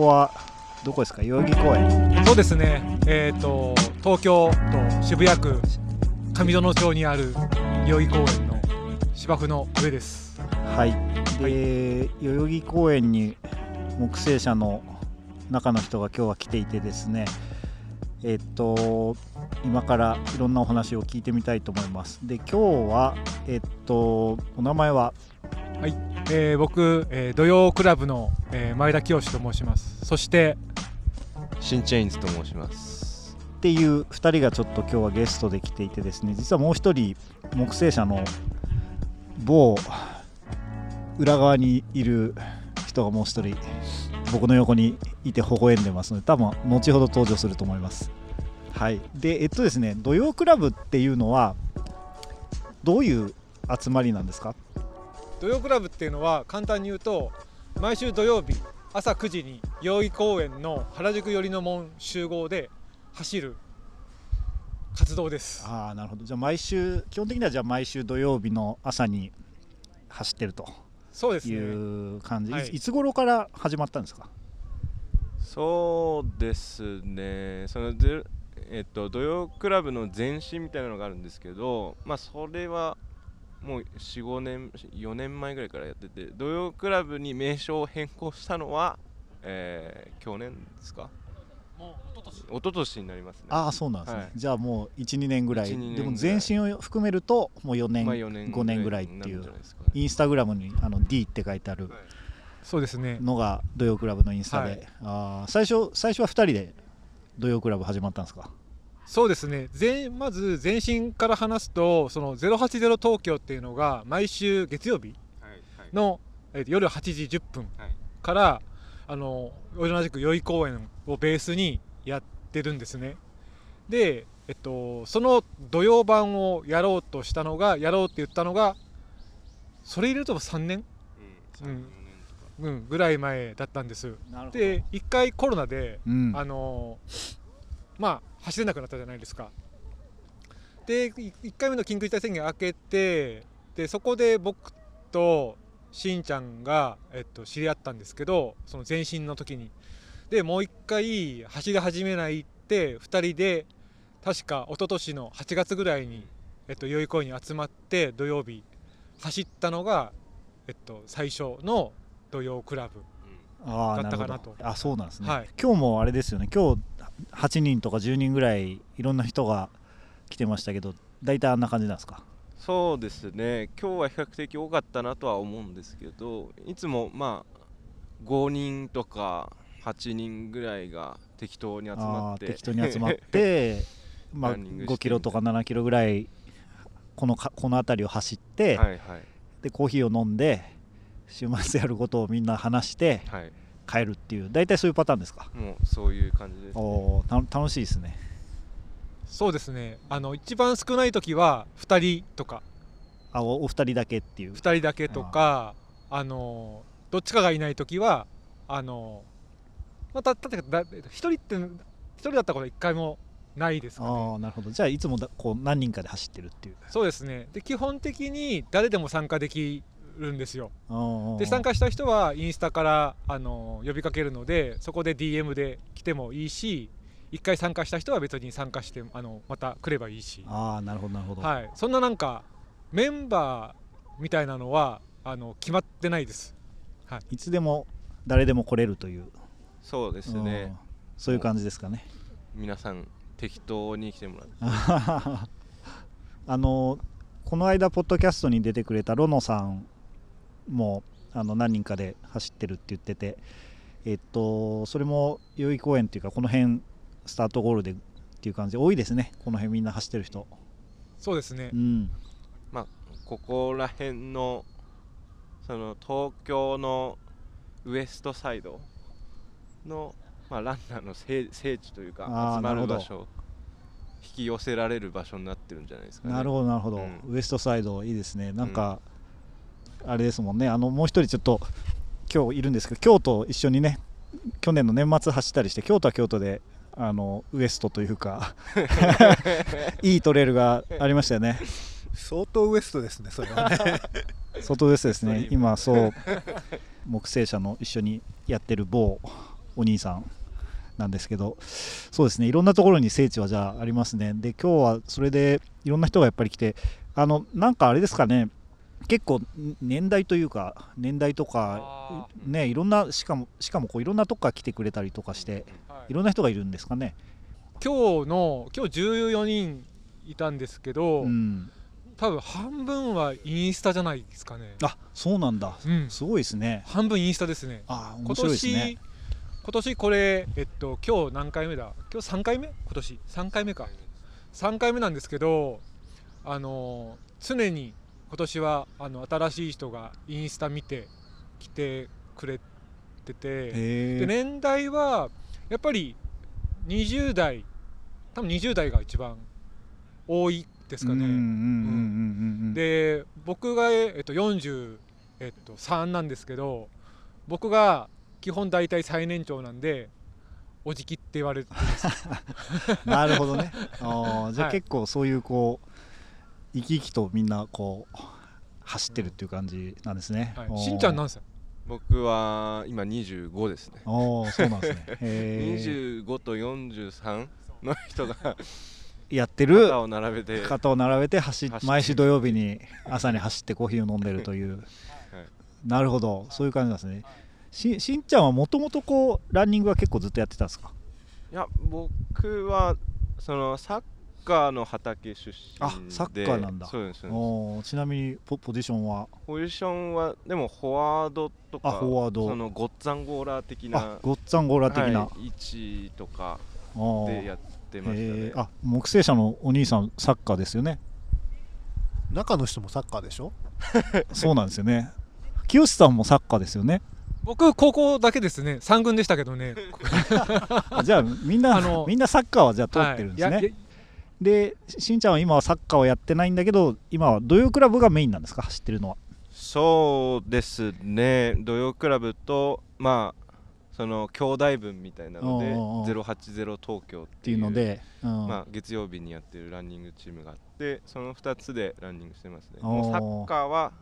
こはどこですか？代々木公園。そうですね。えっ、と東京都渋谷区上園町にある代々木公園の芝生の上です。はい。で、代々木公園に木製車の中の人が今日は来ていてですね。えっと今からいろんなお話を聞いてみたいと思います。で今日はえっとお名前は？えー僕、えー土曜クラブの、えー前田清と申します。そしてシンチェインズと申します。っていう2人がちょっと今日はゲストで来ていてですね。実はもう1人木製車の某裏側にいる人がもう1人僕の横にいて微笑んでますので多分後ほど登場すると思います。はい。でえっとですね土曜クラブっていうのはどういう集まりなんですか？土曜クラブっていうのは簡単に言うと毎週土曜日朝9時に代々木公園の原宿寄りの門集合で走る活動です。ああなるほど。じゃあ毎週基本的にはじゃあ毎週土曜日の朝に走ってると。いそうですね。う感じ、はい。いついつ頃から始まったんですか？そうですね。そのぜえっと土曜クラブの前身みたいなのがあるんですけどまあそれはもう45年4年前ぐらいからやってて土曜クラブに名称を変更したのは、えー去年ですか？もう一昨年。一昨年になりますね。ああそうなんですね、はい。じゃあもう12年ぐらい。1 2年でも全身を含めるともう4年,、まあ4年5年ぐらいっていうね。インスタグラムにあの D って書いてあるそうですねのが土曜クラブのインスタで、はい。あー最初最初は2人で土曜クラブ始まったんですか？そうですね。前まず前身から話すとその080東京っていうのが毎週月曜日はいはい。夜8時10分はい。からあの同じく代々木公園をベースにやってるんですね。で、えっと、その土曜版をやろうとしたのがやろうって言ったのがそれ入れると3年、うんうん。3 4年うん、ぐらい前だったんです。なるで1回コロナでうん、あのまあ走れなくなったじゃないですか。で1回目の緊急事態宣言明けてでそこで僕としんちゃんが、えっと、知り合ったんですけどその前身の時に。でもう1回走り始めないって2人で確か一昨年の8月ぐらいに、えっと、代々木公園に集まって土曜日走ったのが、えっと、最初の土曜クラブだったかなと。あそうなんですね、はい。今日もあれですよね。今日8人とか10人ぐらいいろんな人が来てましたけど大体あんな感じなんですか？そうですね。今日は比較的多かったなとは思うんですけどいつもまあ5人とか8人ぐらいが適当に集まって適当に集まって まあランニングして5キロとか7キロぐらいこのかこの辺りを走って、はいはい。でコーヒーを飲んで週末やることをみんな話してはい帰るっていう大体そういうパターンですか？もうそういう感じです、ね、おーた楽しいですね。そうですね。あの一番少ない時は2人とか。あおお二人だけっていう。2人だけとかあのどっちかがいない時はあのまただだ1人って1人だったことは1回もないですかあね。あなるほど。じゃあいつもだこう何人かで走ってるっていう。そうですね。で基本的に誰でも参加できるんですよ。で参加した人はインスタからあの呼びかけるのでそこで DM で来てもいいし1回参加した人は別に参加してあのまた来ればいいし。ああなるほどなるほど、はい、そんななんかメンバーみたいなのはあの決まってないです。い。つでも誰でも来れるという。そうですね。うん。そういう感じですかね。皆さん適当に来てもらう あのこの間ポッドキャストに出てくれたロノさんもあの何人かで走ってるって言っててえっとそれも代々木公園っていうかこの辺スタートゴールでっていう感じ。で多いですね。この辺みんな走ってる人。そうですね。う。ん。まあここら辺のその東京のウエストサイドの、まあ、ランナーの聖聖地というか集まるなるほど。場所引き寄せられる場所になってるんじゃないですかね。なるほどなるほど、うん。ウエストサイドいいですね。なんか、あれですもんね。あのもう一人ちょっと今日いるんですけど京都一緒にね去年の年末走ったりして京都は京都であのウエストというか いいトレイルがありましたよね。相当ウエストですねそれはね。外ウエストですね。今そう木製車の一緒にやってる某お兄さんなんですけどそうですね。いろんなところに聖地はじゃあありますね。で今日はそれでいろんな人がやっぱり来てあのなんかあれですかね結構年代というか年代とかあねいろんなしかもしかもこういろんなとこから来てくれたりとかしてはい。いろんな人がいるんですかね。今日の今日14人いたんですけど、うん。多分半分はインスタじゃないですかね。あそうなんだ。うん。すごいですね。半分インスタですね。あ面今白いです年、ね。今年これえっと今日何回目だ？今日3回目？今年。3回目か。3回目なんですけどあの常に今年はあの新しい人がインスタ見て来てくれててへでえ年代はやっぱり20代多分20代が一番多いですかね、で僕が、えっと、43、えっと、3なんですけど僕が基本大体最年長なんでおじきって言われて なるほどね。あーじゃあはい。結構そういうこう生き生きとみんなこう走ってるっていう感じなんですね、はい、しんちゃん何歳？僕は今25ですね。おーそうなんですね。へー。25と43の人がやってる？肩を並べて肩を並べて走っ走って毎週土曜日に朝に走ってコーヒーを飲んでるという、なるほど。そういう感じなんですね。ししんちゃんはもともとこうランニングは結構ずっとやってたんですか？いや僕はそのサッカーの畑出身で。あサッカーなんだ。そうですおーちなみにポポジションは？ポジションはでもフォワードとかあフォワード。そのゴッツァンゴーラー的あなゴッツァンゴーラー的な、はい、位置とかでやってましたね。あ木星社のお兄さんサッカーですよね？中の人もサッカーでしょ？そうなんですよね。清さんもサッカーですよね？僕高校だけですね。3軍でしたけどね。あ じゃあみんなあのみんなサッカーはじゃあ通ってるんですね、はいでしんちゃんは今はサッカーをやってないんだけど今は土曜クラブがメインなんですか？走ってるのは。そうですね。土曜クラブとまあその兄弟分みたいなのでおうおうおう080東京っってていうので、うん。まあ、月曜日にやってるランニングチームがあってその2つでランニングしてますね。もうサッカーは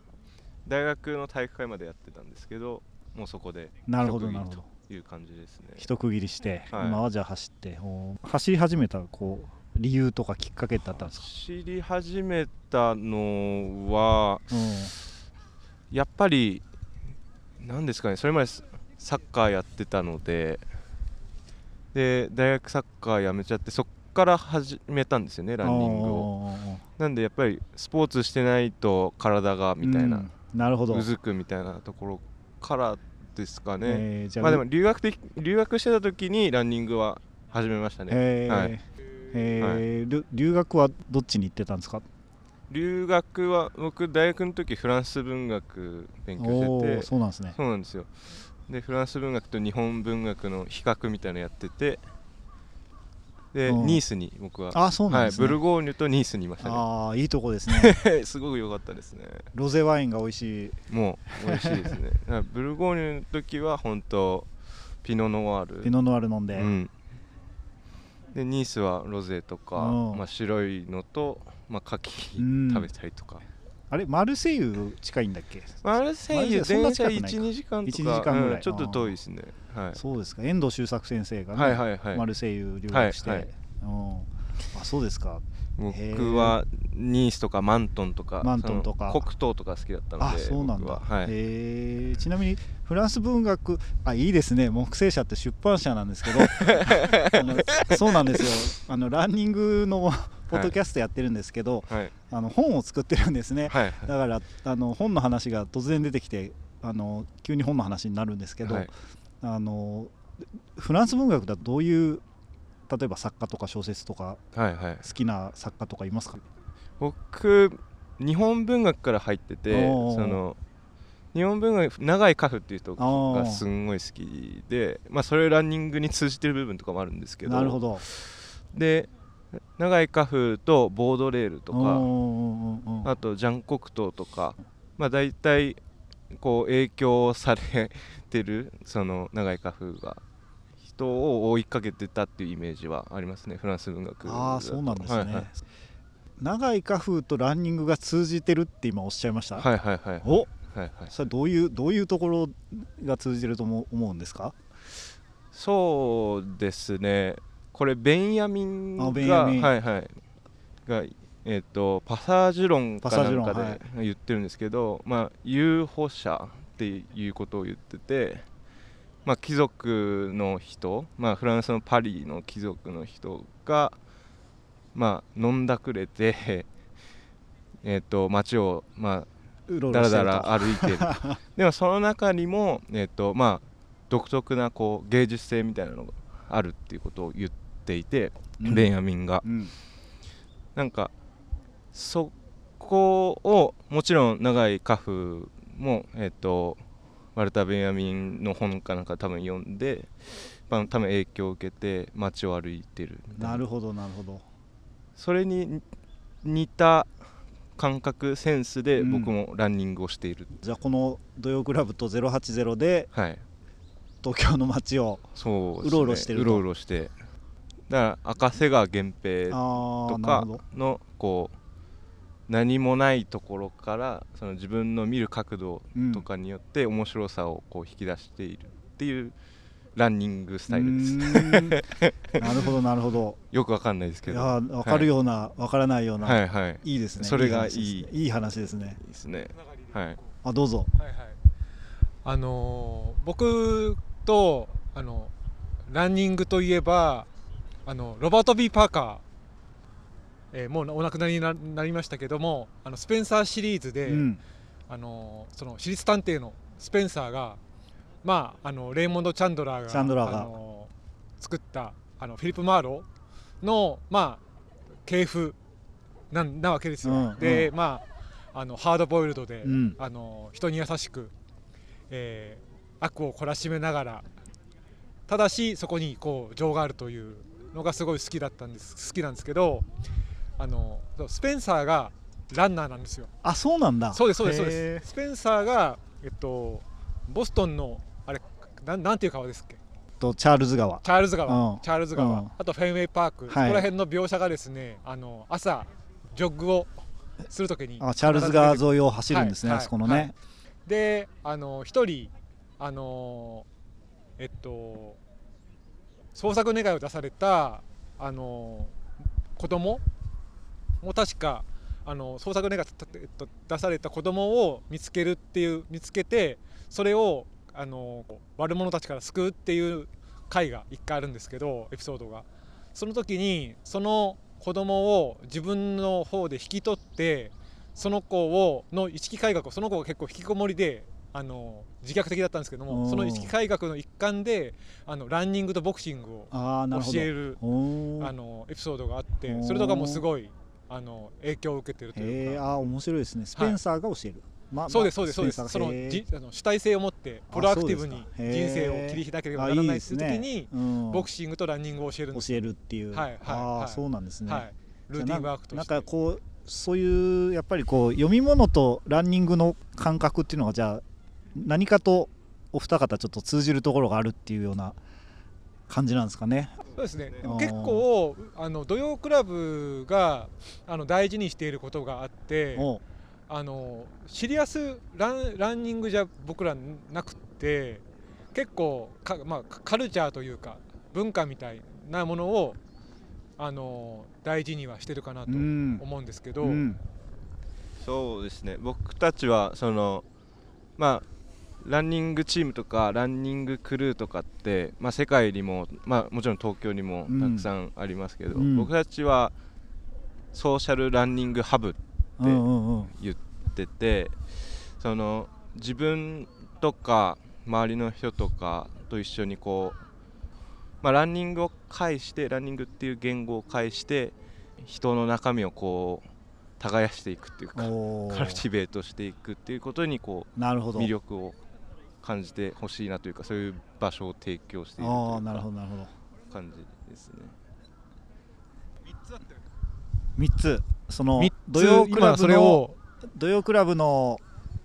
大学の体育会までやってたんですけどもうそこでなるほど一区切りなるほど。という感じですね。一区切りして、はい。今はじゃあ走ってお走り始めたこう理由とかきっかけってあったんですか、走り始めたのはうんやっぱりなんですかねそれまでササッカーやってたのでで大学サッカーやめちゃってそっから始めたんですよねランニングを。なんでやっぱりスポーツしてないと体がみたいな、うんなるほど。うずくみたいなところからですかね、えーまあでも留学的留学してた時にランニングは始めましたね、えー。はいえー。留留学はどっちに行ってたんですか？留学は僕大学の時フランス文学勉強してて。そうなんですね。そうなんですよ。でフランス文学と日本文学の比較みたいなのやってて。でうん。ニースに僕は。あそうなんはい、ですね、ブルゴーニュとニースにいましたね。ああいいとこですね。すごく良かったですね。ロゼワインが美味しい。もう美味しいですね。ブルゴーニュの時は本当ピノノワール。ピノノワール飲んで、うん、でニースはロゼとか、うん。まあ、白いのと、まあ、牡蠣うん。食べたりとか、あれマルセイユ近いんだっけ？マルセイユ電車そんな近くないか。12時間とか。1 2時間ぐらい。うんちょっと遠いですね。はい。そうですか。遠藤周作先生がね、はいはいはい。マルセイユ留学して、はいはい。うん、あそうですか。僕はニースとかマントンとかマントンとか。黒糖とか好きだったのあでそうなんだ、僕は。はい、ちなみにフランス文学あいいですね。木星社って出版社なんですけど あのそうなんですよ。あのランニングのポッドキャストやってるんですけど、はい。あの本を作ってるんですね、はいだからあの本の話が突然出てきてあの急に本の話になるんですけど、はい。あのフランス文学だとどういう例えば作家とか小説とかはいはい。好きな作家とかいますか？僕日本文学から入っててその日本文学永井家父っていう人がすんごい好きでまあそれランニングに通じてる部分とかもあるんですけどなるほど。で永井家父とボードレールとかあとジャン・コクトーとかまあ大体こう影響されてるその永井家父が人を追いかけてたっていうイメージはありますねフランス文学ああそうなんですね、はいはい。長い花風とランニングが通じてるって今おっしゃいました、はいはいはい。おはいはい。それどういうどういうところが通じてると思うんですか？そうですね。これベンヤミンがはいはい。がえっ、とパサージュ論かなんかで言ってるんですけど、まあ有保者っていうことを言っててまあ貴族の人まあフランスのパリの貴族の人がまあ飲んだくれて えっと街をまあだらだら歩いてる。でもその中にも、えっとまあ、独特なこう芸術性みたいなのがあるっていうことを言っていて、うん。ベンヤミンが。うん。なんかそこをもちろん長いカフも、えっとワルター・ベンヤミンの本かなんか多分読んで、まあ、多分影響を受けて街を歩いてるなるほどなるほど。それに似た感覚センスでうん。僕もランニングをしている、じゃあこの土曜クラブと080ではい。東京の街をそうろうろしてると。うろうろして。だから赤瀬川源平あとかのこう何もないところからその自分の見る角度うんとかによって面白さをこう引き出しているっていうランニングスタイルです。なるほどなるほど。よくわかんないですいけど。やーわかるような、わからないような、はいはい。い、いですね。それがいいいい。話ですね。いいですね。はい。あどうぞ。はいはい。あのー僕とあのランニングといえばあのロバート・ビー・パーカー、えーもうお亡くなりにななりましたけどもあのスペンサーシリーズで、うん。あのその私立探偵のスペンサーが、まあ、あのレイモンド・チャンドラーがチャンドラーが。あの作ったあのフィリップ・マーローの、まあ、系譜なんなわけですよ。うんで、うまあ、あのハードボイルドで、うん。あの人に優しく、えー悪を懲らしめながらただしそこにこう情があるというのがすごい好きだったんです好きなんですけどあのスペンサーがランナーなんですよ。あそうなんだ。そうですそうですそうです。スペンサーがえっとボストンのなんなんていう川ですっけ？とチャールズ川。チャールズ川、うん。チャールズ川、うん。あとフェンウェイパーク、はい。そこら辺の描写がですねあの朝ジョッグをするときにあチャールズ川沿いを走るんですね、はい。あそこのね、はい。であの一人あのえっと捜索願いを出されたあの子供？も確かあの捜索願いが、えっと、出された子供を見つけるっていう見つけてそれをあの悪者たちから救うっていう回が一回あるんですけどエピソードが。その時にその子供を自分の方で引き取ってその子をの意識改革をその子が結構引きこもりであの自虐的だったんですけどもその意識改革の一環であのランニングとボクシングを教えるあのエピソードがあってそれとかもすごいあの影響を受けてるというか。あー面白いですね。スペンサーが教える、まあそうですまあそうですそうです。そのじあの主体性を持ってプロアクティブに人生を切り開ければあならないいですね。っていう時にうん。ボクシングとランニングを教える教えるっていう、はいはいああ、はいそうなんですね、はい。ルーティンワークとなんかこうそういうやっぱりこう読み物とランニングの感覚っていうのがじゃあ何かとお二方ちょっと通じるところがあるっていうような感じなんですかね。そうですね。結構あの土曜クラブがあの大事にしていることがあっておあのシリアスランランニングじゃ僕らなくって結構か、まあ、カルチャーというか文化みたいなものをあの大事にはしてるかなとうん。思うんですけど、うん。そうですね。僕たちはそのまあランニングチームとかランニングクルーとかって、まあ、世界にも、まあ、もちろん東京にもうんたくさんありますけど、うん。僕たちはソーシャルランニングハブうんうんうん言っててその自分とか周りの人とかと一緒にこう、まあ、ランニングを介してランニングっていう言語を介して人の中身をこう耕していくっていうかカルチベートしていくっていうことにこうなるほど。魅力を感じてほしいなというかそういう場所を提供しているといああなるほどなるほど。感じですね。3つその土曜クラ今ブのそれを土曜クラブの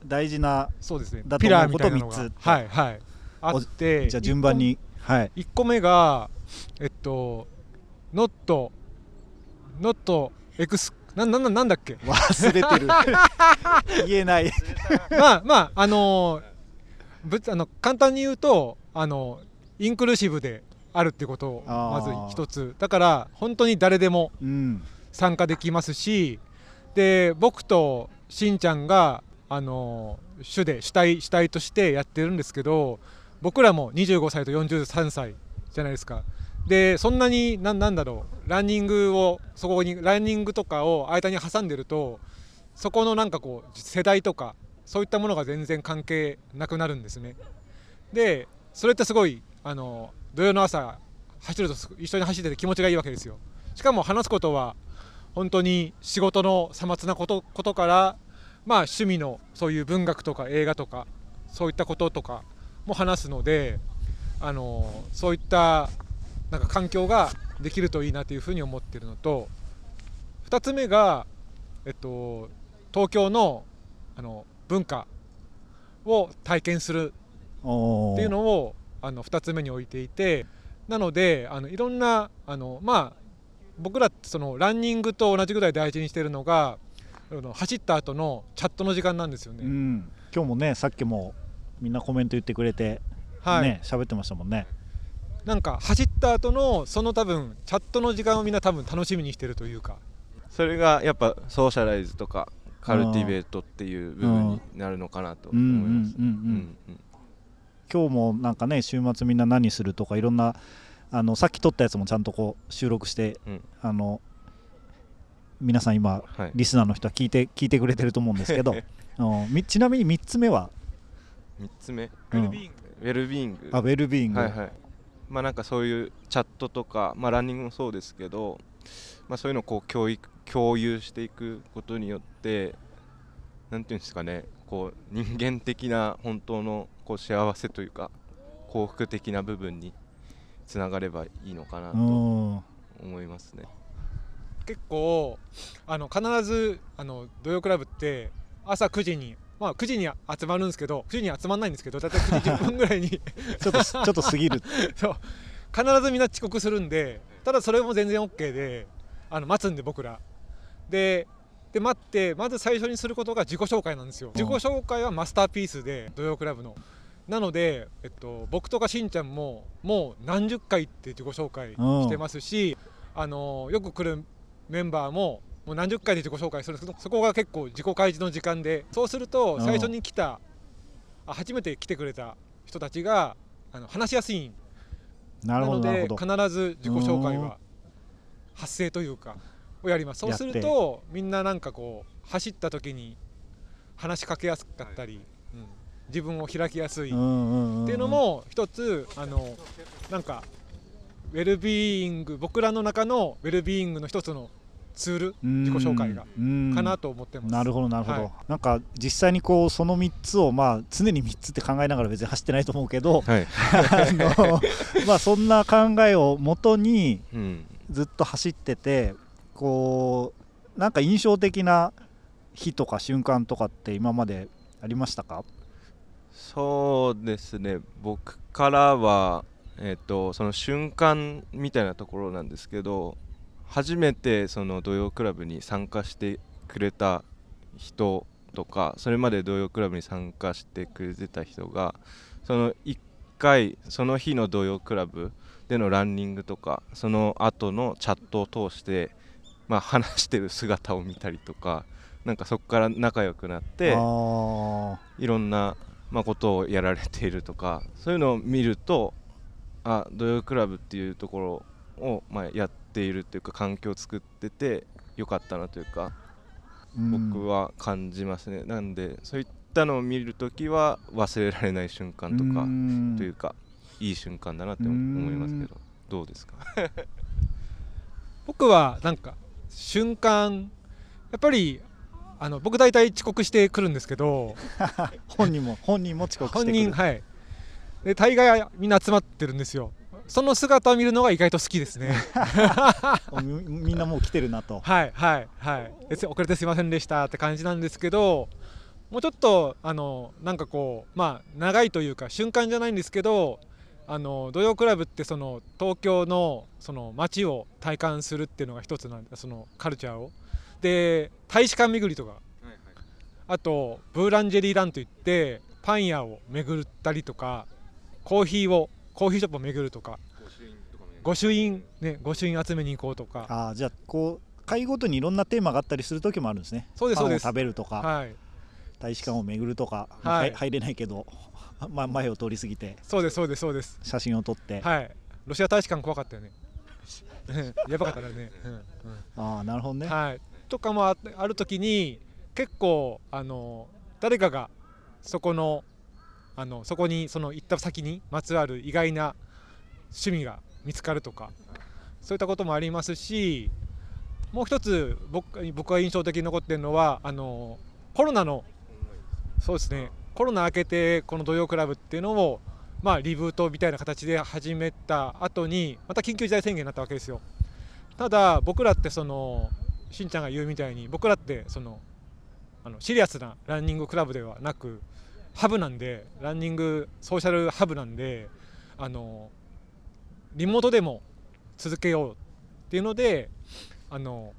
大事なそうですねだとピラー思うことみたいなのが三つはいはい。あってじゃあ順番にはい。1個目がえっとノットノットエクスななななんだっけ？忘れてる。言えない。まあまああのーぶあの簡単に言うとあのインクルーシブであるってことをまず一つ。だから本当に誰でもうん参加できますしで僕としんちゃんがあの主で主体主体としてやってるんですけど僕らも25歳と43歳じゃないですか。でそんなになんなんだろうランニングをそこにランニングとかを間に挟んでるとそこのなんかこう世代とかそういったものが全然関係なくなるんですね。でそれってすごいあの土曜の朝走ると一緒に走ってて気持ちがいいわけですよ。しかも話すことは本当に仕事のさまつなことことからまあ趣味のそういう文学とか映画とかそういったこととかも話すのであのそういったなんか環境ができるといいなというふうに思っているのと2つ目が、えっと、東京のあの文化を体験するっていうのをあの2つ目に置いていてなのであのいろんなあのまあ僕らってそのランニングと同じぐらい大事にしてるのがあの走った後のチャットの時間なんですよね。うん、今日もねさっきもみんなコメント言ってくれて、はい、ね喋ってましたもんね。なんか走った後のその多分チャットの時間をみんな多分楽しみにしてるというか。それがやっぱ socialize とか cultivate っていう部分になるのかなと思います。今日もなんかね週末みんな何するとかいろんなあのさっき撮ったやつもちゃんとこう収録して、うん。あの皆さん今はい。リスナーの人は聞いて聞いてくれてると思うんですけど ちなみに3つ目は？3つ目？ウェルビーイング。ウェルビーイング。あウェルビーイング、はいはい。まあなんかそういうチャットとか、まあ、ランニングもそうですけど、まあ、そういうのをこう教育共有していくことによってなんていうんですかねこう人間的な本当のこう幸せというか幸福的な部分につながればいいのかなとうん。思いますね。結構あの必ずあの土曜クラブって朝9時にまあ9時に集まるんですけど9時に集まらないんですけど大体9時10分ぐらいに ちょっと ちょっと過ぎる。そう。必ずみんな遅刻するんでただそれも全然 OK であの待つんで僕ら。でで待ってまず最初にすることが自己紹介なんですよ。自己紹介はマスターピースで土曜クラブのなので、えっと、僕とかしんちゃんももう何十回って自己紹介してますしあのよく来るメンバーももう何十回で自己紹介するんですけどそこが結構自己開示の時間でそうすると最初に来たあ初めて来てくれた人たちがあの話しやすいん。なるほどなので必ず自己紹介は発声というかをやります。そうするとみんななんかこう走った時に話しかけやすかったり、うん自分を開きやすい。っていうのも一つあのなんかウェルビーイング僕らの中のウェルビーイングの一つのツールうん。自己紹介がうん。かなと思ってます。なるほどなるほど、はい。なんか実際にこうその3つをまあ常に3つって考えながら別に走ってないと思うけどはい、あの まあそんな考えをもとにうん。ずっと走っててこうなんか印象的な日とか瞬間とかって今までありましたか？そうですね。僕からは、えっとその瞬間みたいなところなんですけど初めてその土曜クラブに参加してくれた人とかそれまで土曜クラブに参加してくれてた人がその1回その日の土曜クラブでのランニングとかその後のチャットを通して、まあ、話してる姿を見たりとかなんかそこから仲良くなっていろんな、まあ、ことをやられているとかそういうのを見るとあ土曜クラブっていうところを、まあ、やっているっていうか環境を作っててよかったなというかうん。僕は感じますね、なんでそういったのを見るときは忘れられない瞬間とかうん。というかいい瞬間だなって思いますけどどうですか？僕はなんか瞬間やっぱりあの僕大体遅刻してくるんですけど 本人も本人も遅刻して本くる。人はい。で大概みんな集まってるんですよ。その姿を見るのが意外と好きですね。みみんなもう来てるなと。はいはいはい。遅れてすいませんでしたって感じなんですけどもうちょっとあのなんかこうまあ長いというか瞬間じゃないんですけどあの土曜クラブってその東京のその街を体感するっていうのが一つなんでそのカルチャーを。で大使館巡りとか。あとブーランジェリーランといってパン屋を巡ったりとかコーヒーをコーヒーショップを巡るとか。御朱印ね。御朱印集めに行こうとか。ああじゃあこう会ごとにいろんなテーマがあったりする時もあるんですね。そうですそうです。パンを食べるとか、はい。大使館を巡るとか、まあはい。入入れないけど、まあ、前を通り過ぎて。そうですそうですそうです。写真を撮って、はい。ロシア大使館怖かったよね。やばかったね、うんうん。ああなるほどね、はい、とかもある時に結構あの誰かがそこのあのそこにその行った先にまつわる意外な趣味が見つかるとかそういったこともありますしもう一つ僕僕が印象的に残ってるのはあのコロナのそうですねコロナ明けてこの土曜クラブっていうのをまあリブートみたいな形で始めた後にまた緊急事態宣言になったわけですよ。ただ僕らってそのしんちゃんが言うみたいに僕らってそのあのシリアスなランニングクラブではなくハブなんで running social hub なんであのリモートでも続けようっていうのであの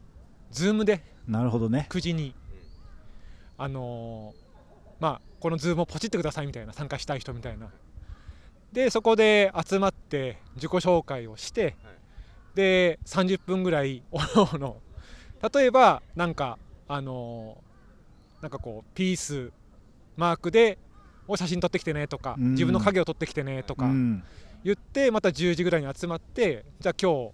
ズームでなるほどね。9時にあのまあこのズームをポチってくださいみたいな参加したい人みたいな。でそこで集まって自己紹介をして、で30分ぐらいおのおの例えばなんかあのなんかこうピースマークでを写真撮ってきてねとか、うん。自分の影を撮ってきてねとかうん。言ってまた10時ぐらいに集まってじゃあ今日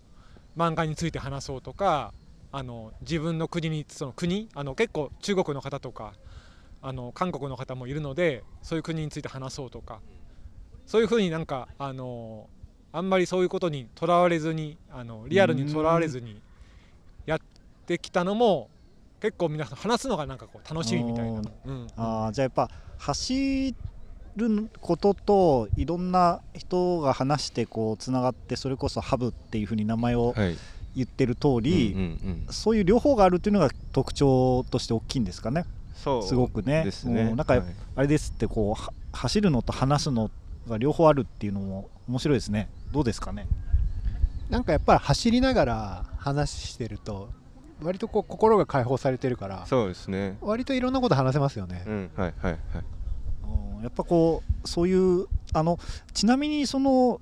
漫画について話そうとかあの自分の国にその国あの結構中国の方とかあの韓国の方もいるのでそういう国について話そうとかそういうふうになんかあのあんまりそういうことにとらわれずにあのリアルにとらわれずにやってきたのも結構皆さん話すのがなんかこう楽しみみたいな、うん。ああじゃあやっぱ走ることといろんな人が話してこうつながってそれこそハブっていうふうに名前をはい。言ってる通り、うんうんうん。そういう両方があるっていうのが特徴として大きいんですかね。そうすごくね。ですねうんなんかはいあれですってこうは走るのと話すのが両方あるっていうのも面白いですね。どうですかね。なんかやっぱり走りながら話してると割とこう心が解放されてるからそうですね。割といろんなこと話せますよね。う、んはいはいはい。うんやっぱこうそういうあのちなみにその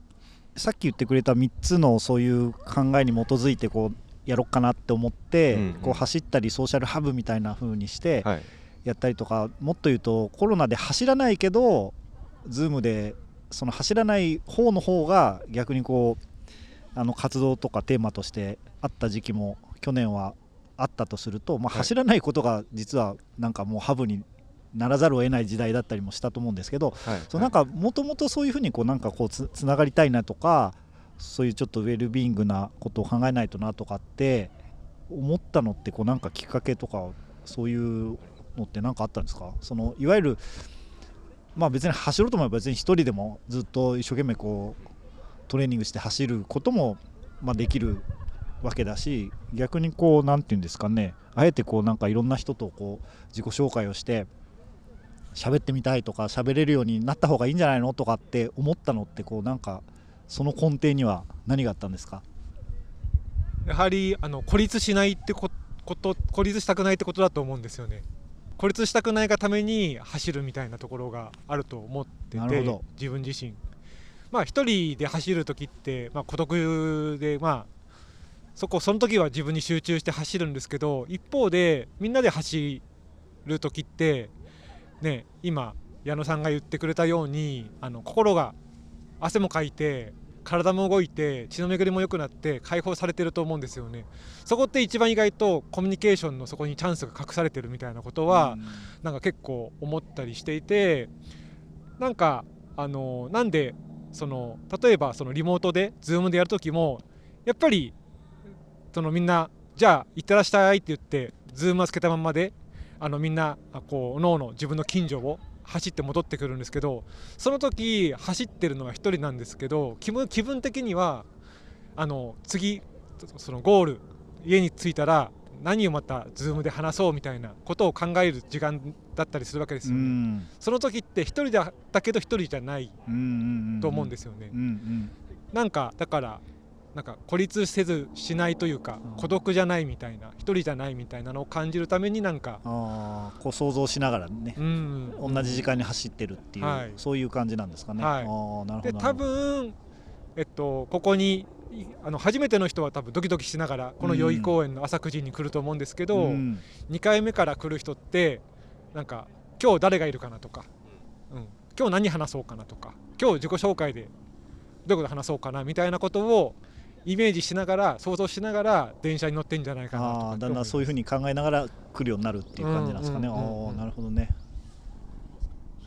さっき言ってくれた3つのそういう考えに基づいてこうやろうかなって思って、うんうん。こう走ったりソーシャルハブみたいな風にしてはい。やったりとか、もっと言うとコロナで走らないけど Zoom でその走らない方の方が逆にこうあの活動とかテーマとしてあった時期も去年はあったとすると、まあ、はい。走らないことが実はなんかもうハブにならざるを得ない時代だったりもしたと思うんですけど、はい。そうなんかもともとそういうふうにこうなんかこうつつながりたいなとかそういうちょっとウェルビーイングなことを考えないとなとかって思ったのってこうなんかきっかけとかそういうのって何かあったんですか？そのいわゆるまあ別に走ろうと思えば別に一人でもずっと一生懸命こうトレーニングして走ることもまあできるわけだし逆にこうなんていうんですかねあえてこうなんかいろんな人とこう自己紹介をして喋ってみたいとか喋れるようになった方がいいんじゃないのとかって思ったのってこうなんかその根底には何があったんですか？やはりあの孤立しないってここと孤立したくないってことだと思うんですよね。孤立したくないがために走るみたいなところがあると思ってて自分自身。まあ一人で走る時って、まあ、孤独でまあそこその時は自分に集中して走るんですけど一方でみんなで走る時ってね今矢野さんが言ってくれたようにあの心が汗もかいて体も動いて血の巡りも良くなって解放されてると思うんですよね。そこって一番意外とコミュニケーションのそこにチャンスが隠されてるみたいなことは、なんか結構思ったりしていてなんかあのなんでその例えばそのリモートで Zoom でやる時もやっぱりそのみんなじゃあ行ってらっしゃいって言って Zoom はつけたまんまであのみんなあこうおの自分の近所を走って戻ってくるんですけどその時走ってるのは1人なんですけど気分気分的にはあの次そのゴール家に着いたら何をまた Zoom で話そうみたいなことを考える時間だったりするわけですうよね。んその時って1人だだけど1人じゃないと思うんですよね。なんかだからなんか孤立せずしないというかうん。孤独じゃないみたいな一人じゃないみたいなのを感じるためになんかこう想像しながらねうん。同じ時間に走ってるっていう、はい。そういう感じなんですかね。はい。あーなるほどで多分えっと、ここにいあの初めての人は多分ドキドキしながらこの代々木公園の朝9時に来ると思うんですけど、うん。2回目から来る人ってなんか今日誰がいるかなとか、うん、今日何話そうかなとか今日自己紹介でどういうこと話そうかなみたいなことをイメージしながら想像しながら電車に乗ってんじゃないかなとかああだんだんそういうふうに考えながら来るようになるっていう感じなんですかね、うんうんうんうんああなるほどね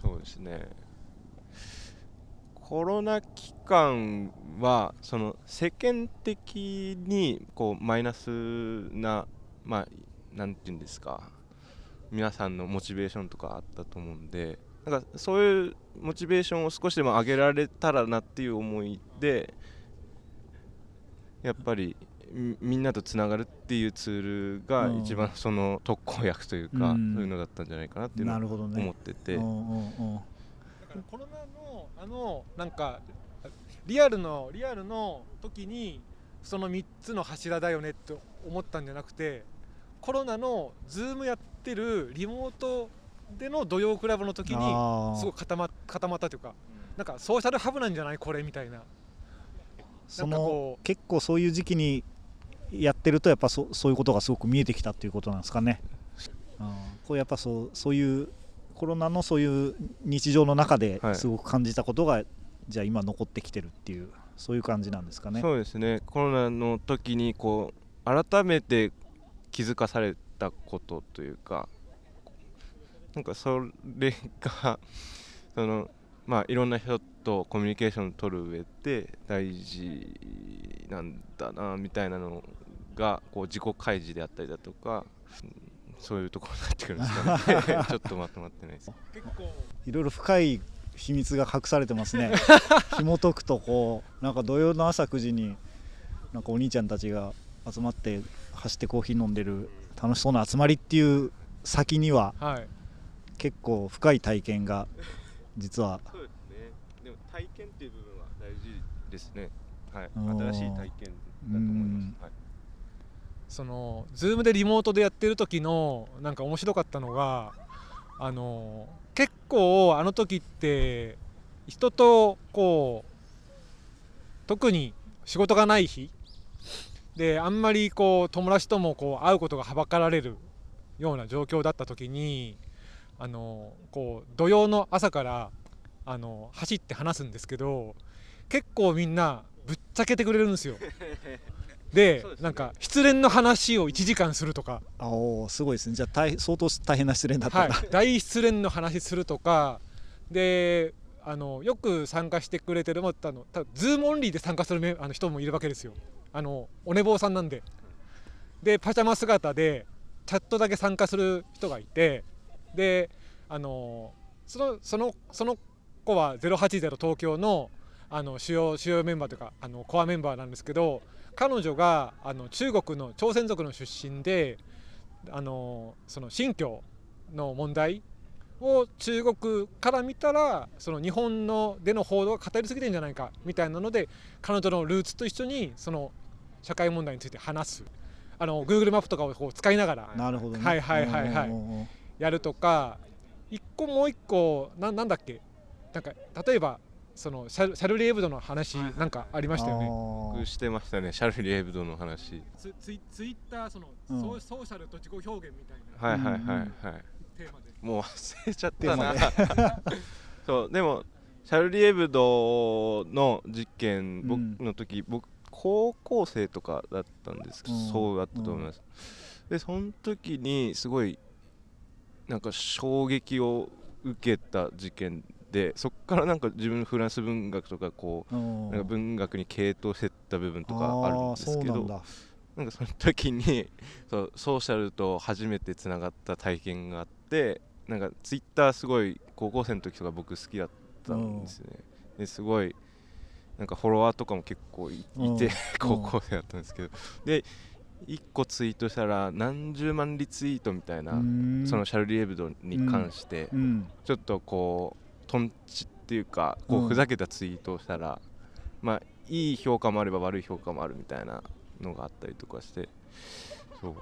そうですね。コロナ期間はその世間的にこうマイナスなまあなんていうんですか皆さんのモチベーションとかあったと思うんでなんかそういうモチベーションを少しでも上げられたらなっていう思いでやっぱりみみんなとつながるっていうツールがうん。一番その特効薬というか、うん。そういうのだったんじゃないかなっていうのをなるほど思ねってて。うんうんうん。だからコロナのあのなんかリアルのリアルの時にその3つの柱だよねって思ったんじゃなくてコロナのズームやってるリモートでの土曜クラブの時にすごい固ま固まったというかなんか social hub なんじゃないこれみたいなその結構そういう時期にやってるとやっぱそそういうことがすごく見えてきたっていうことなんですかね。うんこうやっぱそうそういうコロナのそういう日常の中ではいすごく感じたことが、じゃあ今残ってきてるっていうそういう感じなんですかね。そうですねコロナの時にこう改めて気づかされたことというかなんかそれがそのまあいろんな人とコミュニケーションを取る上で大事なんだなみたいなのがこう自己開示であったりだとかうんそういうところになってくるんですかね。ちょっとまとまってないです。結構いろいろ深い秘密が隠されてますね。紐解くとこうなんか土曜の朝9時になんかお兄ちゃんたちが集まって走ってコーヒー飲んでる楽しそうな集まりっていう先にははい。結構深い体験が実は。そうですね。でも体験っていう部分は大事ですね。はい。新しい体験だと思いうん。ます、はい。その Zoom でリモートでやってる時のなんか面白かったのがあの結構あの時って人とこう特に仕事がない日であんまりこう友達ともこう会うことがはばかられるような状況だった時にあのこう土曜の朝からあの走って話すんですけど結構みんなぶっちゃけてくれるんですよ。でね。なんか失恋の話を1時間するとか、あおーすごいですね。じゃあ大相当大変な失恋だったはい。んだ、、大失恋の話するとか。であのよく参加してくれてるもあの多分ズームオンリーで参加するメあの人もいるわけですよ。あのお寝坊さんなんで。でパジャマ姿でチャットだけ参加する人がいてであのそのそのその子は080東京のあの主要主要メンバーというかあのコアメンバーなんですけど彼女があの中国の朝鮮族の出身であのその新疆の問題を中国から見たらその日本のでの報道が偏りすぎてんじゃないかみたいなので彼女のルーツと一緒にその社会問題について話す。あの Google マップとかをこう使いながら。なるほどね。はいはいはいはいやるとか一個もう一個ななんだっけ？なんか例えばそのシャルシャルリー・エブドの話なんかありましたよね。僕してましたねシャルリー・エブドの話。ツツイツイッターその、うん。ソーソーシャルと自己表現みたいな。はいはいはいはい。テーマで。もう忘れちゃったな。そうでもシャルリー・エブドの実験僕うん。の時、僕高校生とかだったんですけど、うん。そうだったと思います、でその時にすごいなんか衝撃を受けた事件でそこからなんか自分フランス文学とかこうなんか文学に傾倒してった部分とかあるんですけどなんかその時に そうソーシャルと初めてつながった体験があってなんかツイッターすごい高校生の時とか僕好きだったんですね、ですごいなんかフォロワーとかも結構いて 高校生だったんですけど。で1個ツイートしたら何十万リツイートみたいな、うん。そのシャルリー・エブドに関してうん。ちょっとこうトンチっていうかこうふざけたツイートをしたら、まあいい評価もあれば悪い評価もあるみたいなのがあったりとかしてそう。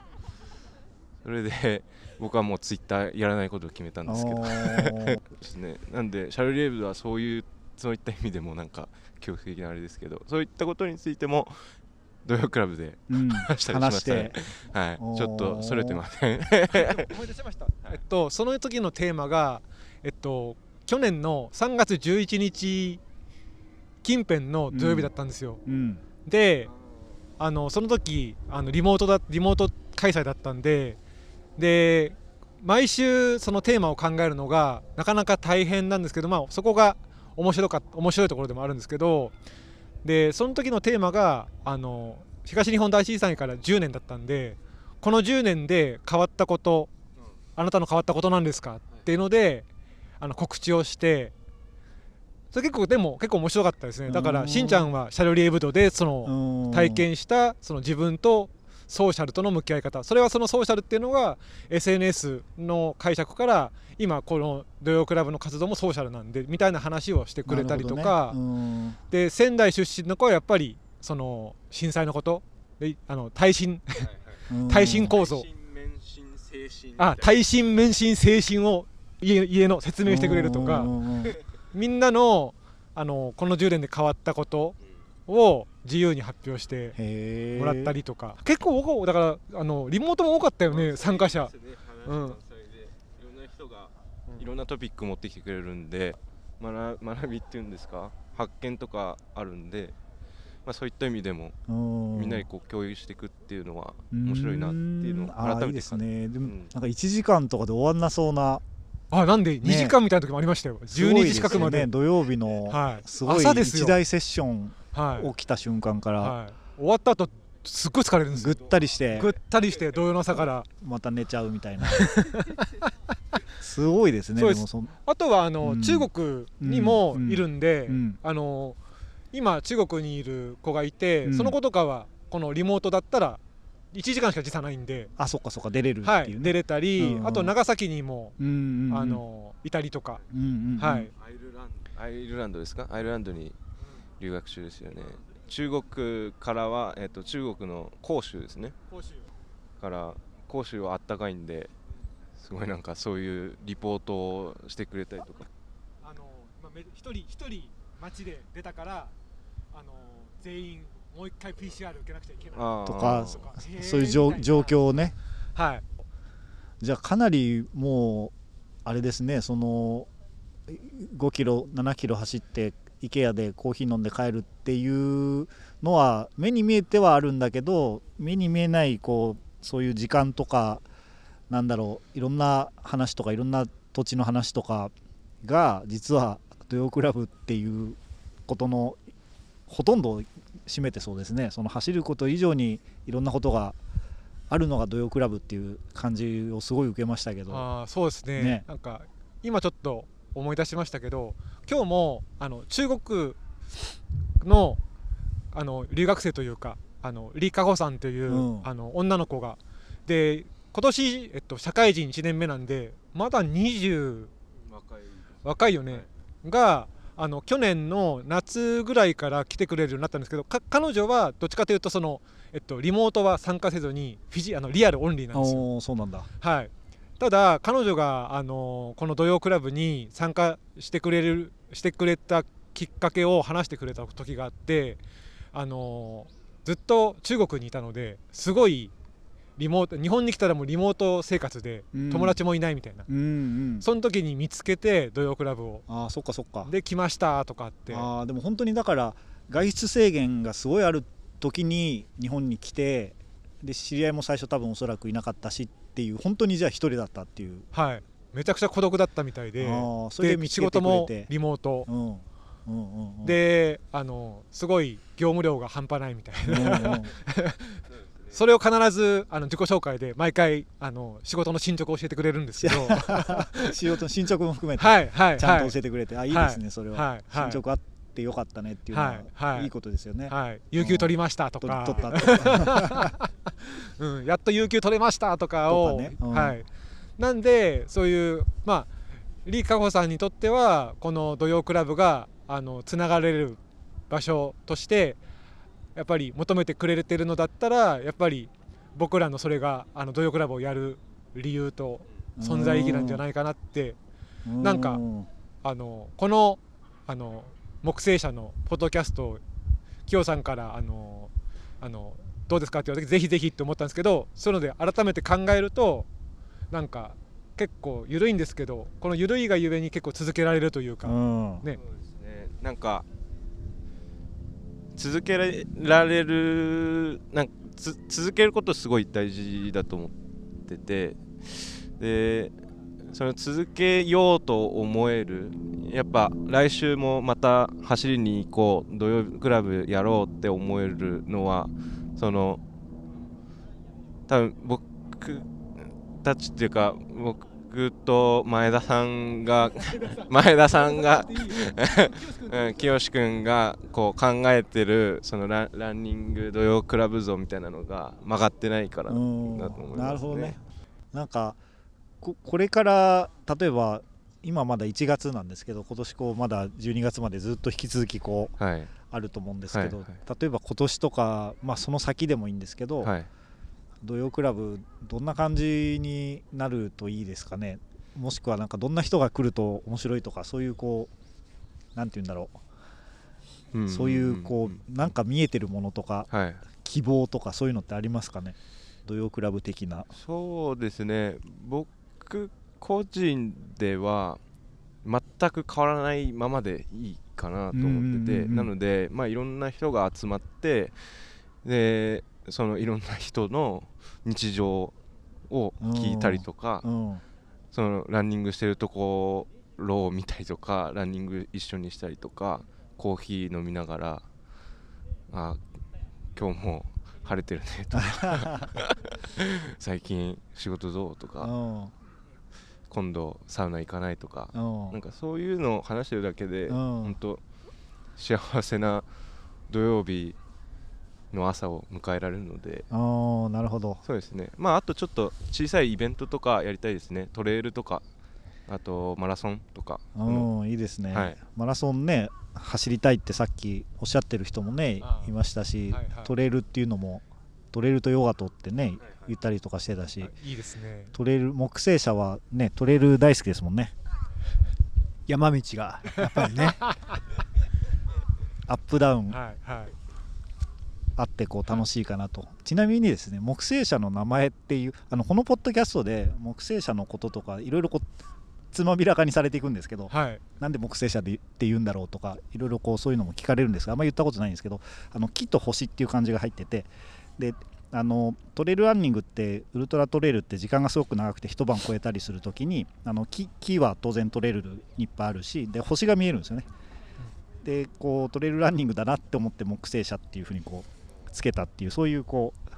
それで 僕はもうツイッターやらないことを決めたんですけど。ですね。なんでシャルリー・エブドはそういうそういった意味でもなんか恐怖的なあれですけどそういったことについても土曜クラブでうん、話したりしま話ししたね。て。はい。ちょっとそれてません。思い出しました、えっと、その時のテーマが、えっと、去年の3月11日近辺の土曜日だったんですよ、うん。であのその時あのリモートだリモート開催だったんでで毎週そのテーマを考えるのがなかなか大変なんですけど、まあ、そこが面白かっ面白いところでもあるんですけどでその時のテーマがあの東日本大震災から10年だったんでこの10年で変わったことあなたの変わったことなんですかっていうのであの告知をしてそれ結構でも結構面白かったですね。だかうん。らしんちゃんはシャルリエブドでそのうん。体験したその自分とソーシャルとの向き合い方。それはそのソーシャルっていうのが SNS の解釈から今この土曜クラブの活動もソーシャルなんでみたいな話をしてくれたりとか、ね。で仙台出身の子はやっぱりその震災のこと。であの耐震。うん耐震構造。あ耐震免震精神を家家の説明してくれるとか。みんなのあのこの10年で変わったことを自由に発表してもらったりとか、結構多かだからあのリモートも多かったよね参加者。うん。いろんな人がいろんなトピック持ってきてくれるんで学学びっていうんですか？発見とかあるんで、まあ、そういった意味でもうん。みんなにこう共有していくっていうのは面白いなっていうのを改めてーいいですね。でも、うん。なんか1時間とかで終わんなそうな。あなんで2時間みたいな時もありましたよ、12時近くまで。ね、土曜日のはい。すごい朝ですよ。一大セッション。はい、起きた瞬間からはい、終わった後すっごい疲れるんですぐっよたりしてぐったりして土曜の朝から。また寝ちゃうみたいな。すごいですねそうです。でもそんあとはあの、うん。中国にもいるんで、うん。あの今中国にいる子がいて、うん。その子とかはこのリモートだったら1時間しか時差ないんで、あそっかそっか出れるってはい、いうね、出れたり、うん。あと長崎にも、うんうんうん。あのいたりとか、うんうんうん。はい、アイルランドアイルランドですか？アイルランドに留学中ですよね。中国からは、えっと中国の広州ですね。から広州はあったかいんですごいなんかそういうリポートをしてくれたりとか。あのまあめ一人一人街で出たからあの全員もう一回 PCR 受けなくちゃいけない。とかそういう状況をね。はい。じゃあかなりもうあれですねその5キロ7キロ走って IKEA でコーヒー飲んで帰るっていうのは目に見えてはあるんだけど目に見えないこうそういう時間とかなんだろういろんな話とかいろんな土地の話とかが実は土曜クラブっていうことのほとんどを占めてそうですね。その走ること以上にいろんなことがあるのが土曜クラブっていう感じをすごい受けましたけど。あーそうですね。ね。なんか今ちょっと思い出しましたけど今日もあの中国のあの留学生というかあの李佳穂さんという、うん。あの女の子がで今年、えっと、社会人1年目なんでまだ20若い若いよね、があの去年の夏ぐらいから来てくれるようになったんですけどか彼女はどっちかというとその、えっと、リモートは参加せずにフィジあのリアルオンリーなんですよ。そうなんだ。はい、ただ彼女があのこの土曜クラブに参加してくれるしてくれたきっかけを話してくれた時があってあのずっと中国にいたのですごいリモート日本に来たらもうリモート生活でうん。友達もいないみたいな、うんうん。その時に見つけて土曜クラブを。あーそっかそっか。で来ましたとかって。あーでも本当にだから外出制限がすごいある時に日本に来てで知り合いも最初多分おそらくいなかったしっていう本当にじゃあ一人だったっていう。はい。めちゃくちゃ孤独だったみたいでそれで仕事もてリモート。うんうんうん。うんであのすごい業務量が半端ないみたいうんな。うんうん。それを必ずあの自己紹介で毎回あの仕事の進捗を教えてくれるんですけど。仕事の進捗も含めて。はいはいちゃんとはい教えてくれて、あいいですねそれは、はいはい。進捗あってよかったねっていうのは、はいはい。い、いことですよね、はい。有給取りましたととか。うん、やっと有給取れましたとかを。ね。うん。はい、なんでそういうまあ李佳穂さんにとってはこの土曜クラブがあのつながれる場所としてやっぱり求めてくれてるのだったらやっぱり僕らのそれがあの土曜クラブをやる理由と存在意義なんじゃないかなって。なんかうんあのこのあの木星社のポッドキャストをきよさんからあのあのどうですかって言われてぜひぜひって思ったんですけどそういうので改めて考えるとなんか結構緩いんですけどこの緩いがゆえに結構続けられるというか、うん。ね。そうですね。なんか続けられるなんかつ続けることすごい大事だと思っててでその続けようと思えるやっぱ来週もまた走りに行こう土曜日クラブやろうって思えるのはその多分僕たちっていうか僕と前田さんが前田さん。がうん清君がこう考えてるそのランランニング土曜クラブ像みたいなのが曲がってないからうんだと思いますね。なるほどね。なんかここれから例えば今まだ1月なんですけど今年こうまだ12月までずっと引き続きこうはい。あると思うんですけど、はい。例えば今年とか、まあ、その先でもいいんですけど、はい。土曜クラブどんな感じになるといいですかね？もしくはなんかどんな人が来ると面白いとかそういうこうなんて言うんだろう、うん。そういうこうなんか見えてるものとかはい。希望とかそういうのってありますかね？土曜クラブ的な。そうですね。僕個人では全く変わらないままでいいかなと思ってて、なので、まあ、いろんな人が集まってでそのいろんな人の日常を聞いたりとか、うん。そのランニングしてるところを見たりとかランニング一緒にしたりとかコーヒー飲みながらあ今日も晴れてるねとか 最近仕事どうとかうん今度サウナ行かないとかうん。なんかそういうのを話してるだけでうん。本当幸せな土曜日の朝を迎えられるので。あーなるほど。そうですね。まああとちょっと小さいイベントとかやりたいですね。トレイルとかあとマラソンとか。うんいいですね、はい。マラソンね走りたいってさっきおっしゃってる人もねいましたし、はいはい。トレイルっていうのもトレイルとヨガとってね言ったりとかしてたし、いいですね。トレイル木星社はねトレイル大好きですもんね。山道がやっぱりね。アップダウンはいはい。あってこう楽しいかなと。ちなみにですね木星社の名前っていうあのこのポッドキャストで木星社のこととかいろいろこうつまびらかにされていくんですけど、はい。なんで木星社でって言うんだろうとかいろいろこうそういうのも聞かれるんですがあんまり言ったことないんですけどあの木と星っていう漢字が入っててであのトレイルランニングってウルトラトレイルって時間がすごく長くて一晩超えたりするときにあの木木は当然トレイルにいっぱいあるしで星が見えるんですよね。でこうトレイルランニングだなって思って木星社っていうふうにこうつけたっていうそういうこう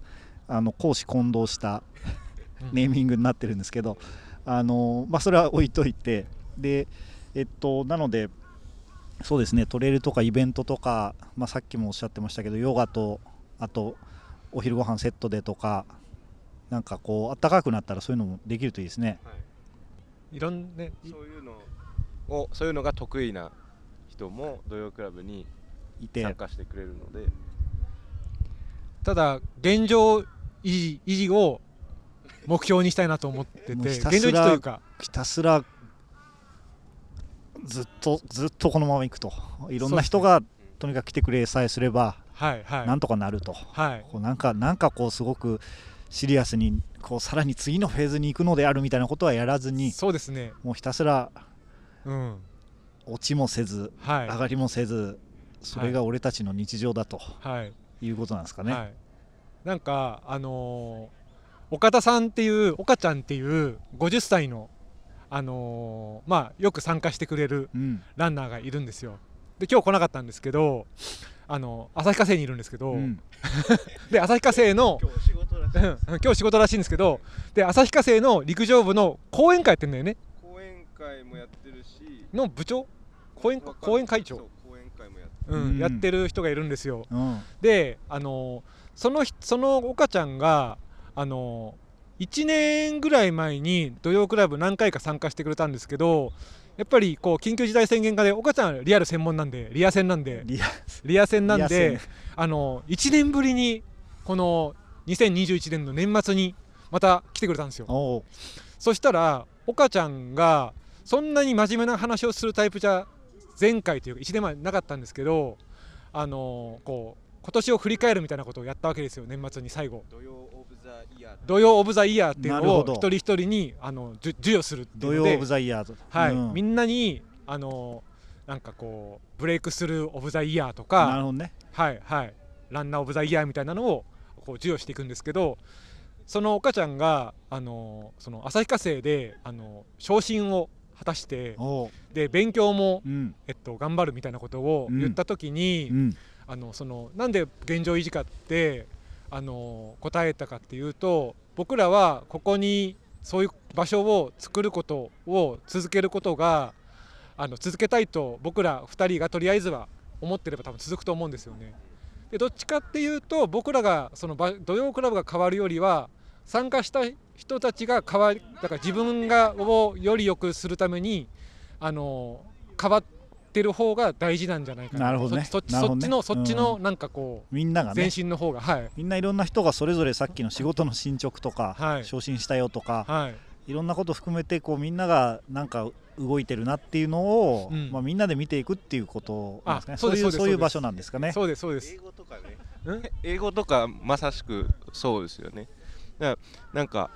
あの公私混同したネーミングになってるんですけど、あのまあ、それは置いといてで、えっと、なのでそうですねトレイルとかイベントとか、まあ、さっきもおっしゃってましたけどヨガとあとお昼ご飯セットでとかなんかこう暖かくなったらそういうのもできるといいですね。い。ろんねいそういうのをそういうのが得意な人も土曜クラブにいて。参加してくれるので。ただ現状維持維持を目標にしたいなと思ってて現状維持というか。ひたすらずっとずっとこのまま行くと。いろんな人がとにかく来てくれさえすればはいはい。なんとかなると。はい。こうなんかなんかこうすごくシリアスにこうさらに次のフェーズに行くのであるみたいなことはやらずにそうですね。もうひたすらうん。落ちもせずはい。上がりもせずそれが俺たちの日常だとはい。いうことなんですかね。はい、なんかあのー岡田さんっていう岡ちゃんっていう50歳のあのーまあよく参加してくれるうん。ランナーがいるんですよ。で今日来なかったんですけどあの旭化成にいるんですけど、うん。で旭化成の今日仕事らしいうん今日仕事らしいんですけどで旭化成の陸上部の講演会やってんだよね。講演会もやってるしの部長？講演講演会長？そう、講演会もやってうんうん。やってる人がいるんですよ。うん。であのその人その岡ちゃんがあの1年ぐらい前に土曜クラブ何回か参加してくれたんですけどやっぱりこう緊急事態宣言下で岡ちゃんはリアル専門なんでリア戦なんでリア戦なんで戦。あの1年ぶりにこの2021年の年末にまた来てくれたんですよ。そしたら岡ちゃんがそんなに真面目な話をするタイプじゃ前回というか1年前なかったんですけどあのこう今年を振り返るみたいなことをやったわけですよ年末に最後。土曜オブザイヤー土曜オブザイヤーっていうのを一人一人にあのじゅ授与するっていうので土曜オブザイヤーと、はい、うん。みんなにあのなんかこう breakthrough of the year となるかほどね。はいはい。 runner of the year みたいなのをこう授与していくんですけどその岡ちゃんがあのその旭化成であの昇進を果たしてで勉強も、うん。えっと、頑張るみたいなことを言った時に、うんあのそのなんで現状維持かってあの答えたかっていうと僕らはここにそういう場所を作ることを続けることがあの続けたいと僕ら2人がとりあえずは思ってれば多分続くと思うんですよね。でどっちかっていうと僕らがその土曜クラブが変わるよりは参加した人たちが変わりだから自分がをより良くするためにあの変わってる方が大事なんじゃないかな。なるほどね。そっちのそっちのうなんかこうみんながね。前進の方がはい。みんないろんな人がそれぞれさっきの仕事の進捗とか、はい。昇進したよとか、はい。いろんなこと含めてこうみんながなんか動いてるなっていうのを、うん。まあ、みんなで見ていくっていうことなんですかね。あそうですいう場所なんですかね。そうですそうです。英語とかね。うん英語とかまさしくそうですよね。だからなんか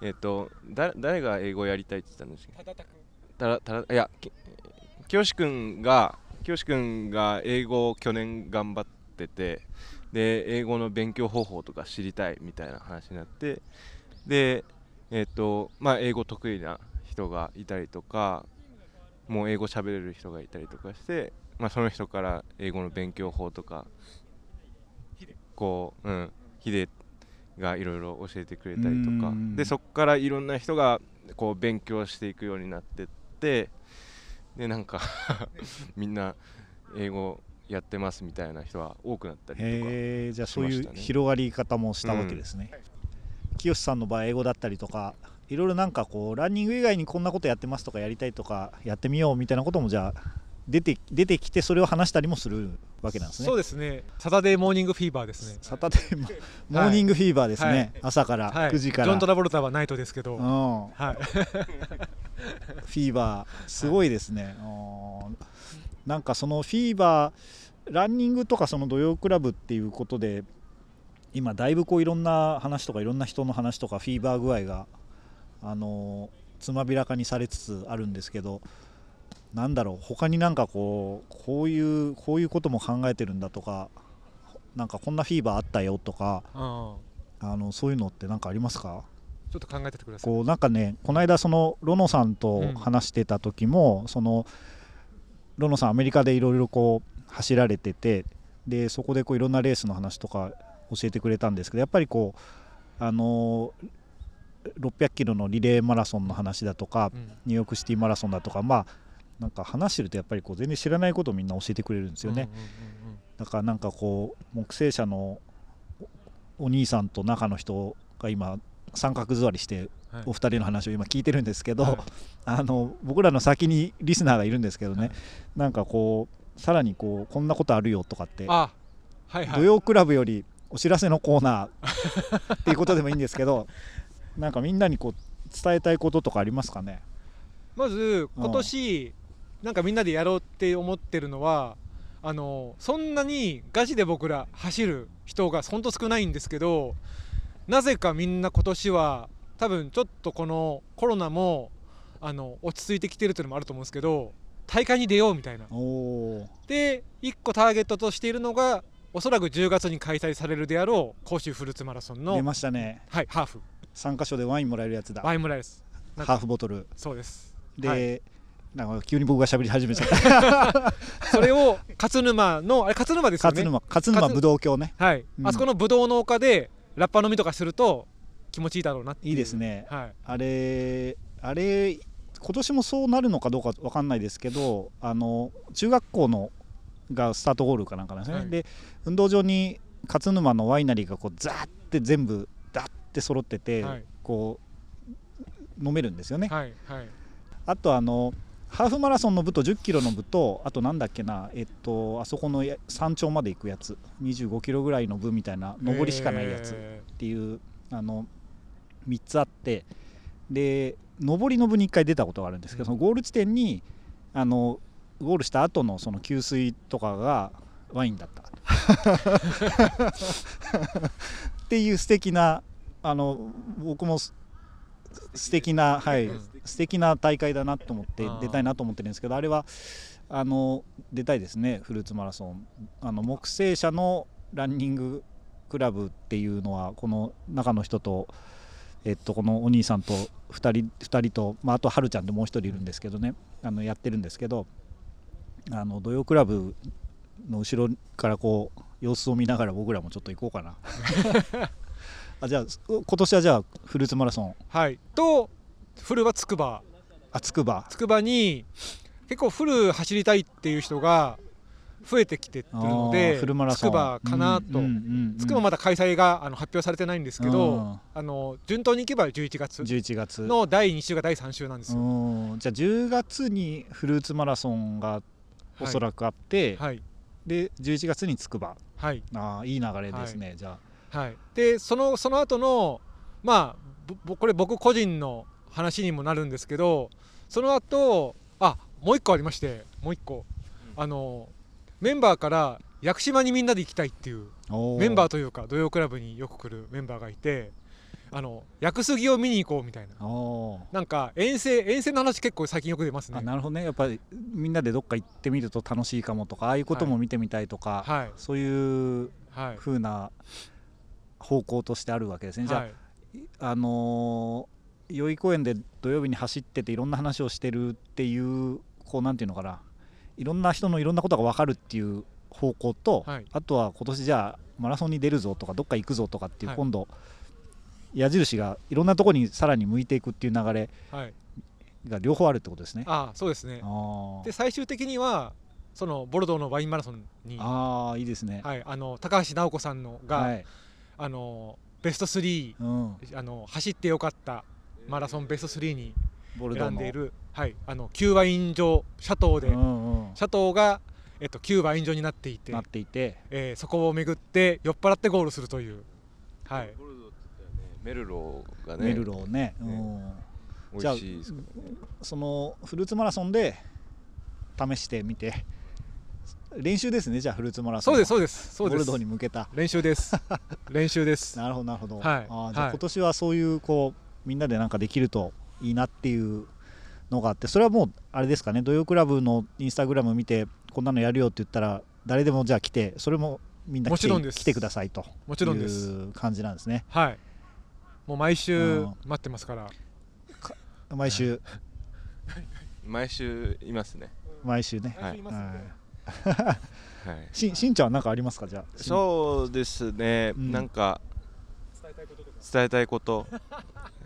えっ、とだ誰が英語やりたいって言ったんですか？たらたらいやき清君が清君が英語を去年頑張っててで英語の勉強方法とか知りたいみたいな話になってでえっ、とまあ英語得意な人がいたりとかもう英語喋れる人がいたりとかして、まあ、その人から英語の勉強法とかこう、うん、ヒデがいろいろ教えてくれたりとか。うん。でそこからいろんな人がこう勉強していくようになってってでなんか みんな英語やってますみたいな人は多くなったりとかへーじゃあそういう広がり方もしたわけですね。清さんの場合英語だったりとかいろいろなんかこうランニング以外にこんなことやってますとかやりたいとかやってみようみたいなこともじゃあ出て出てきてそれを話したりもするわけなんですね。そうですね。サタデーモーニングフィーバーですね。サタデーモモーニングフィーバーですね、はい。朝からはい。9時から、ジョン・トラボルタはナイトですけど、うん、はい。フ ィーバーすごいですね、うんなんかそのフィーバーランニングとかその土曜クラブっていうことで今だいぶこういろんな話とかいろんな人の話とかフィーバー具合があのつまびらかにされつつあるんですけどなんだろう他になんかこうこういうこういうことも考えてるんだとかなんかこんなフィーバーあったよとかうんあのそういうのって何かありますか？ちょっと考えててください。こうなんかねこの間そのロノさんと話してた時も、そのロノさんアメリカでいろいろこう走られててでそこでこういろんなレースの話とか教えてくれたんですけどやっぱりこうあの600キロのリレーマラソンの話だとかうん。ニューヨークシティマラソンだとかまあなんか話してるとやっぱりこう全然知らないことをみんな教えてくれるんですよね。うんうんうんだからなんかこう木星社のおお兄さんと中の人が今三角座りしてお二人の話を今聞いてるんですけど、はい。あの僕らの先にリスナーがいるんですけどね、はい。なんかこうさらにこうこんなことあるよとかって、あはいはい。土曜クラブよりお知らせのコーナー。っていうことでもいいんですけどなんかみんなにこう伝えたいこととかありますかね？まず今年なんかみんなでやろうって思ってるのはあのそんなにガチで僕ら走る人がほんと少ないんですけどなぜかみんな今年は多分ちょっとこのコロナもあの落ち着いてきてるっていうのもあると思うんですけど大会に出ようみたいな。で1個ターゲットとしているのがおそらく10月に開催されるであろう甲州フルーツマラソン出の、ましたね。はい、ハーフ。3箇所でワインもらえるやつだ。ワイン村ですなんハかーフボトル。そうです。で、はい。なんか急に僕が喋り始めちゃった。それを勝沼のあれ勝沼ですよね。勝沼勝沼ぶどう郷ね。はい、うん。あそこのぶどう農家でラッパ飲みとかすると気持ちいいだろうなっていいですね。はい。あれあれ今年もそうなるのかどうかわかんないですけどあの中学校のがスタートゴールかなんかなんですね、はい。で運動場に勝沼のワイナリーがこうザーって全部ダッて揃ってて、はい。こう飲めるんですよね、はいはい。あとあのハーフマラソンの部と1 0キロの部とあとなんだっけなえっとあそこのや山頂まで行くやつ。2 5キロぐらいの部みたいな上りしかないやつ、えっていうあの3つあって。で上りの部に1回出たことがあるんですけど、うん。そのゴール地点にあのゴールした後のその給水とかがワインだった。っていう素敵なあの僕もす素敵なはい、うん素敵な大会だなと思って出たいなと思ってるんですけどあれはあの出たいですねフルーツマラソン。あの木星社のランニングクラブっていうのはこの中の人とえっと、このお兄さんと2人二人と、まあ、あとはるちゃんでもう1人いるんですけどねあのやってるんですけどあの土曜クラブの後ろからこう様子を見ながら僕らもちょっと行こうかな。あじゃあ今年はじゃあフルーツマラソン。はい。とフルはつくばあつくばつくばに結構フル走りたいっていう人が増えてきてってるのあでつくばかなと、つくばまだ開催があの発表されてないんですけど、うんあの順当にいけば11月。11月。の第2週が第3週なんですよ。うんじゃあ10月にフルーツマラソンがおそらくあって、はい。で11月につくばはい。あーいい流れですね、じゃあ。はい、でそのその後のまあこれ僕個人の話にもなるんですけどその後あもう一個ありましてもう一個。あのメンバーから屋久島にみんなで行きたいっていうおメンバーというか土曜クラブによく来るメンバーがいてあの屋久杉を見に行こうみたいな。なんか遠征遠征の話結構最近よく出ますね。あなるほどね。やっぱりみんなでどっか行ってみると楽しいかもとかああいうことも見てみたいとか、はい。そういうはい。風な方向としてあるわけですね、じゃあ、はい。あのー代々木公園で土曜日に走ってていろんな話をしてるっていうこうなんていうのかな。いろんな人のいろんなことが分かるっていう方向と、はい。あとは今年じゃあマラソンに出るぞとかどっか行くぞとかっていう、はい。今度矢印がいろんなところにさらに向いていくっていう流れはい。が両方あるってことですね。あそうですね。で最終的にはそのボルドーのワインマラソンにあーいいですね。はい、あの高橋尚子さんのが、はい。あのベスト3うん、あの走ってよかったマラソンベスト3に選んでいる、はい、あの旧ワイン場シャトーで、うんうんシャトーが、えっと、旧ワイン場になっていてな、っていて。えーそこを巡って酔っ払ってゴールするという、はい、ボルドーって言ったらねメルローがねメルローね、うねん、美じゃあ味しいですからそのフルーツマラソンで試してみて。練習ですねじゃあフルーツマラソンは。そうですそうですそうです。ボルドーに向けた。練習です。練習です。なるほどなるほど、はい。あーじゃあはい。今年はそういうこうみんなでなんかできるといいなっていうのがあってそれはもうあれですかね。土曜クラブのインスタグラム見てこんなのやるよって言ったら誰でもじゃあ来てそれもみんな来てもちろんです。来てくださいともちろんですいう感じなんですね。はい。もう毎週うん待ってますから。毎週。毎週いますね。毎週ね、はいはい。はい。ししんちゃんは何かありますか？じゃあ。そうですね、うん。なんか。伝えたいこと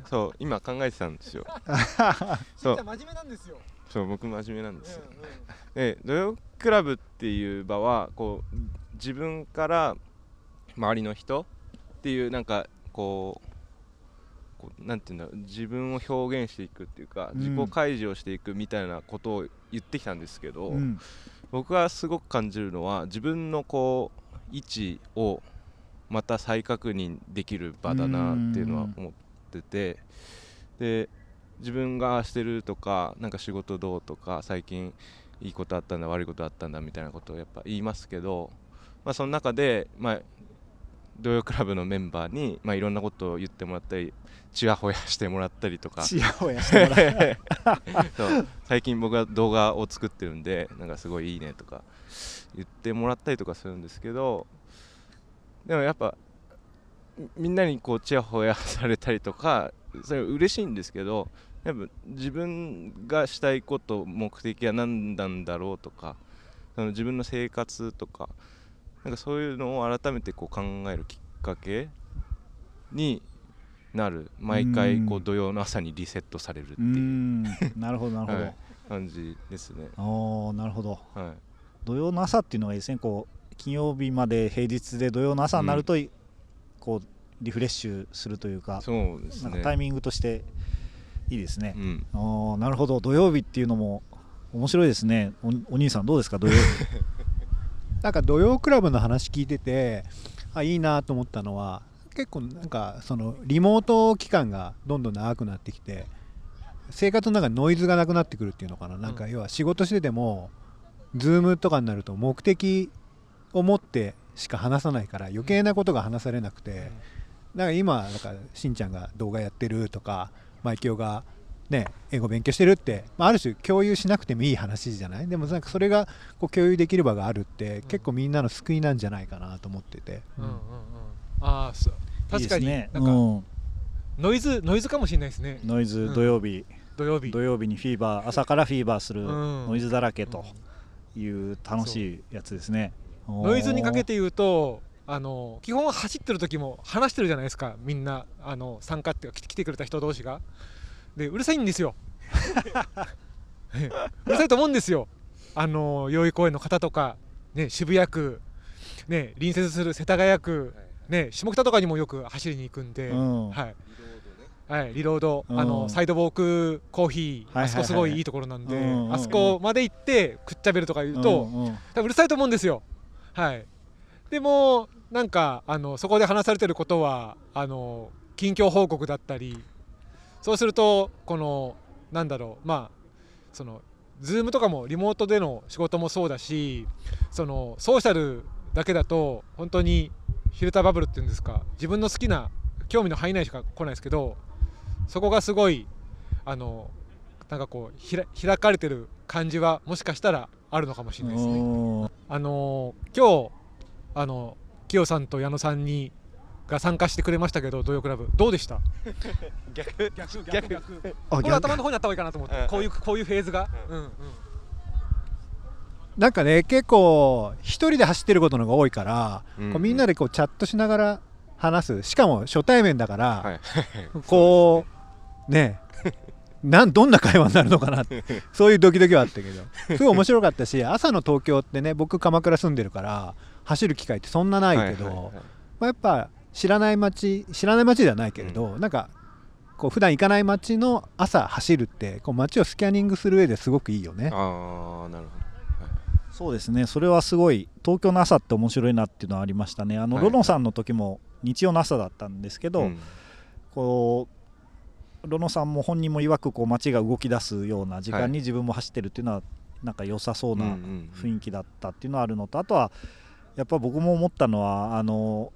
そう今考えてたんですよ。そう。真面目なんですよ、そう僕真面目なんですよ、で土曜クラブっていう場はこう自分から周りの人っていうなんかこうこうなんていうんだろう自分を表現していくっていうか、うん。自己開示をしていくみたいなことを言ってきたんですけど、うん。僕がすごく感じるのは自分のこう位置をまた再確認できる場だなっていうのは思っててで自分がしてるとかなんか仕事どうとか最近いいことあったんだ悪いことあったんだみたいなことをやっぱ言いますけど、まあ、その中で、まあ、土曜クラブのメンバーに、まあ、いろんなことを言ってもらったりちやほやしてもらったりとか。最近僕は動画を作ってるんでなんかすごいいいねとか言ってもらったりとかするんですけどでもやっぱみみんなにこうちやほやされたりとかそれ嬉しいんですけどやっぱ自分がしたいこと目的は何なんだろうとかその自分の生活とかなんかそういうのを改めてこう考えるきっかけになる。毎回こううん土曜の朝にリセットされるってういう。ん。なるほどなるほど、はい。感じですね。おーなるほど。はい、土曜の朝っていうのがいいですねこう金曜日まで平日で土曜の朝になると、こうリフレッシュするというかそうですね。なんかタイミングとしていいですね。う、ん、おーなるほど。土曜日っていうのも面白いですね。おお兄さんどうですか？土曜日。なんか土曜クラブの話聞いててあいいなと思ったのは結構なんかそのリモート期間がどんどん長くなってきて生活の中にノイズがなくなってくるっていうのかな。なんか要は仕事しててもズームとかになると目的を持ってしか話さないから余計なことが話されなくて、だから今だからしんちゃんが動画やってるとかマイキオがね英語勉強してるって、まあ、ある種共有しなくてもいい話じゃない？でもなんかそれがこう共有できる場があるって、結構みんなの救いなんじゃないかなと思ってて、うん。うん。うん。ああそう。確かにね。なんかうん。ノイズノイズかもしれないですね。ノイズうん。土曜日、土曜日。土曜日にフィーバー朝からフィーバーするうん。ノイズだらけという楽しいやつですね、ノイズにかけてて言うとあの基本走ってる時も話してるじゃないですか。みんなあの参加っていうか来来てくれた人同士が。でうるさいんですよ。うるさいと思うんですよ。あの代々木公園の方とか、ね、渋谷区、ね、隣接する世田谷区、ね、下北とかにもよく走りに行くんで、うん。はい。はい、リロード、うん。あのサイドウォークコーヒー、あそこすごいいいところなんで、あそこまで行ってくっちゃべるとか言うと、うんうん。多分うるさいと思うんですよ。はい、でもなんかあのそこで話されてることはあの近況報告だったりそうするとこのなんだろうまあその Zoom とかもリモートでの仕事もそうだしそのソーシャルだけだと本当にフィルターバブルっていうんですか自分の好きな興味の範囲内しか来ないですけどそこがすごいあのなんかこう開かれてる感じはもしかしたらあるのかもしれないですね。うん。あのー今日あのキヨさんと矢野さんにが参加してくれましたけど土曜クラブ。どうでした？逆。逆逆あこれ頭の方にあった方がいいかなと思って。うん。こういうこういうフェーズが、うん。うんうん。なんかね結構一人で走ってることの方が多いから、うん。こうみんなでこうチャットしながら話す。しかも初対面だから、はい。こうね なん どんな会話になるのかなって。そういうドキドキはあったけど。すごい面白かったし朝の東京ってね僕鎌倉住んでるから走る機会ってそんなないけど、はいはいはい。まあ、やっぱ知らない街知らない街ではないけれど、なんかこう普段行かない街の朝走るってこう街をスキャニングする上ですごくいいよね。ああなるほそうですね。それはすごい東京の朝って面白いなっていうのはありましたね。あの、はいロノさんの時も日曜の朝だったんですけど、ど、うん。こうロノさんも本人も曰くこう街が動き出すような時間はい。に自分も走ってるっていうのはなんか良さそうな雰囲気だったっていうのはあるのとあとはやっぱ僕も思ったのはあの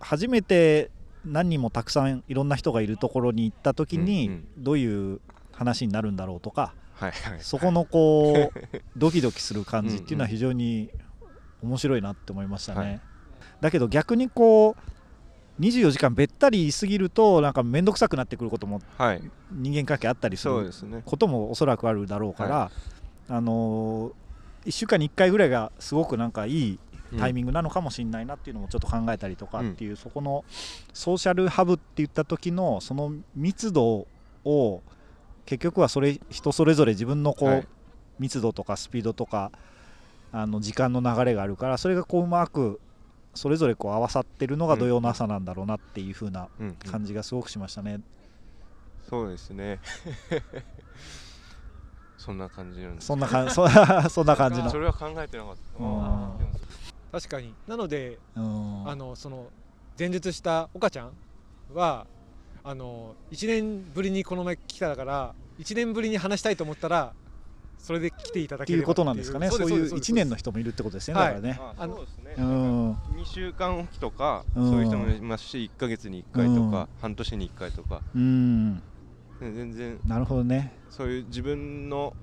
初めて何人もたくさんいろんな人がいるところに行った時にんどういう話になるんだろうとかそこのこう ドキドキする感じっていうのは非常に面白いなって思いましたね。はい。だけど逆にこう24時間べったりいすぎるとなんか面倒くさくなってくることもはい。人間関係あったりすることもおそらくあるだろうから、あの1週間に1回ぐらいがすごくなんかいいタイミングなのかもしれないなっていうのもちょっと考えたりとかっていう、そこのソーシャルハブって言った時のその密度を結局はそれ人それぞれ自分のこう、はい。密度とかスピードとかあの時間の流れがあるからそれがこううまくそれぞれこう合わさってるのが土曜の朝なんだろうなっていう風なうん。うん。感じがすごくしましたね。そうですね。そんな感じなんです。そんな感じ そ そんな感じの。そ。れは考えてなかった確かに。なのでうん。あのその前述した岡ちゃんはあの1年ぶりにこの前来たから1年ぶりに話したいと思ったらそれで来ていただければっていうことなんですかね。そういう1年の人人もいるってことですね。はいだからね。あそうですねうん2週間おきとかうんそういう人もいますし1ヶ月に1回とうんか半年に1回とかうん。ね全然なるほどね。そういう自分の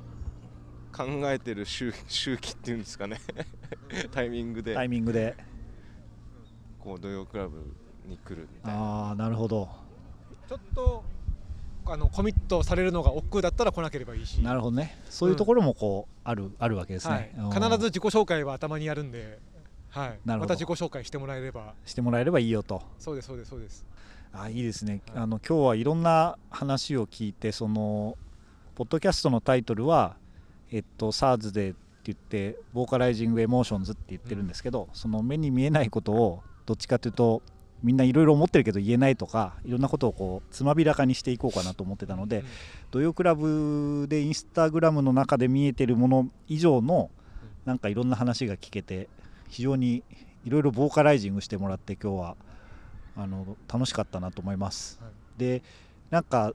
考えてる周周期っていうんですかね タイミングでタイミングで。こう土曜クラブに来るみたいなああ、なるほど。ちょっとあのコミットされるのが億劫だったら来なければいいし。なるほどね。そういうところもこうあるあるわけですはねい。、必ず自己紹介は頭にやるんで、はい、また自己紹介してもらえれば。してもらえればいいよと。そうですそうですそうです。あいいですね、はい。あの今日はいろんな話を聞いてそのポッドキャストのタイトルはえっと SARS でって言って Vocalizing Emotions って言ってるんですけど、その目に見えないことをどっちかというとみんないろいろ思ってるけど言えないとかいろんなことをこうつまびらかにしていこうかなと思ってたので、うん。土曜クラブでインスタグラムの中で見えてるもの以上のなんかいろんな話が聞けて非常にいろいろボーカライジングしてもらって今日はあの楽しかったなと思います。はい。でなんか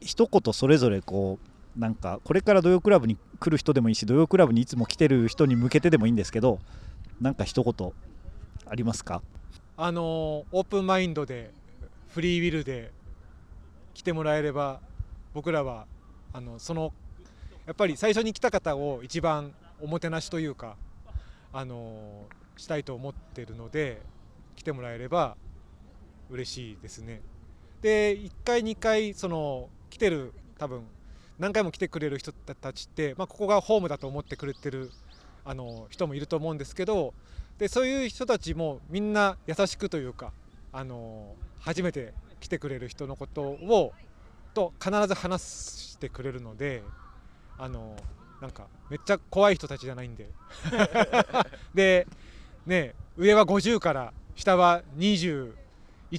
一言それぞれこうなんかこれから土曜クラブに来来る人でもいいし土曜クラブにいつも来てる人に向けてでもいいんですけどなんか一言ありますか？あのオープンマインドでフリーウィルで来てもらえれば僕らはあのそのやっぱり最初に来た方を一番おもてなしというかあのしたいと思ってるので来てもらえれば嬉しいですね。で1回2回その来てる多分何回も来てくれる人たちって、まあ、ここがホームだと思ってくれてるあの人もいると思うんですけどでそういう人たちもみんな優しくというかあの初めて来てくれる人のことをと必ず話してくれるのであのなんかめっちゃ怖い人たちじゃないんで。でね上は50から下は21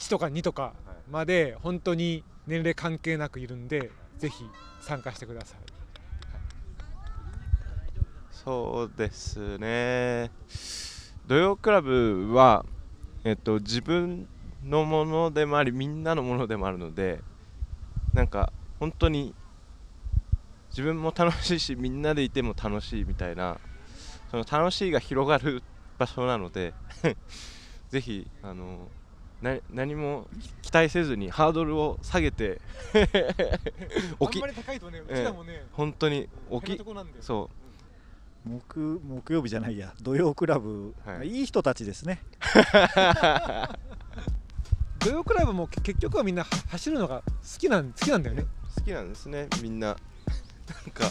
とか2とかまで本当に年齢関係なくいるんでぜひ参加してください。そうですね土曜クラブは、えっと、自分のものでもありみんなのものでもあるのでなんか本当に自分も楽しいしみんなでいても楽しいみたいなその楽しいが広がる場所なので ぜひあのな何も期待せずにハードルを下げて 起きあんまり高いとねうええちらもね、本当に変起きそう木木曜日じゃないや。土曜クラブ、はい。い、い人たちですね。土曜クラブもけ結局はみんなは走るのが好きなん好きなんだよね。好きなんですね。みんな。なんか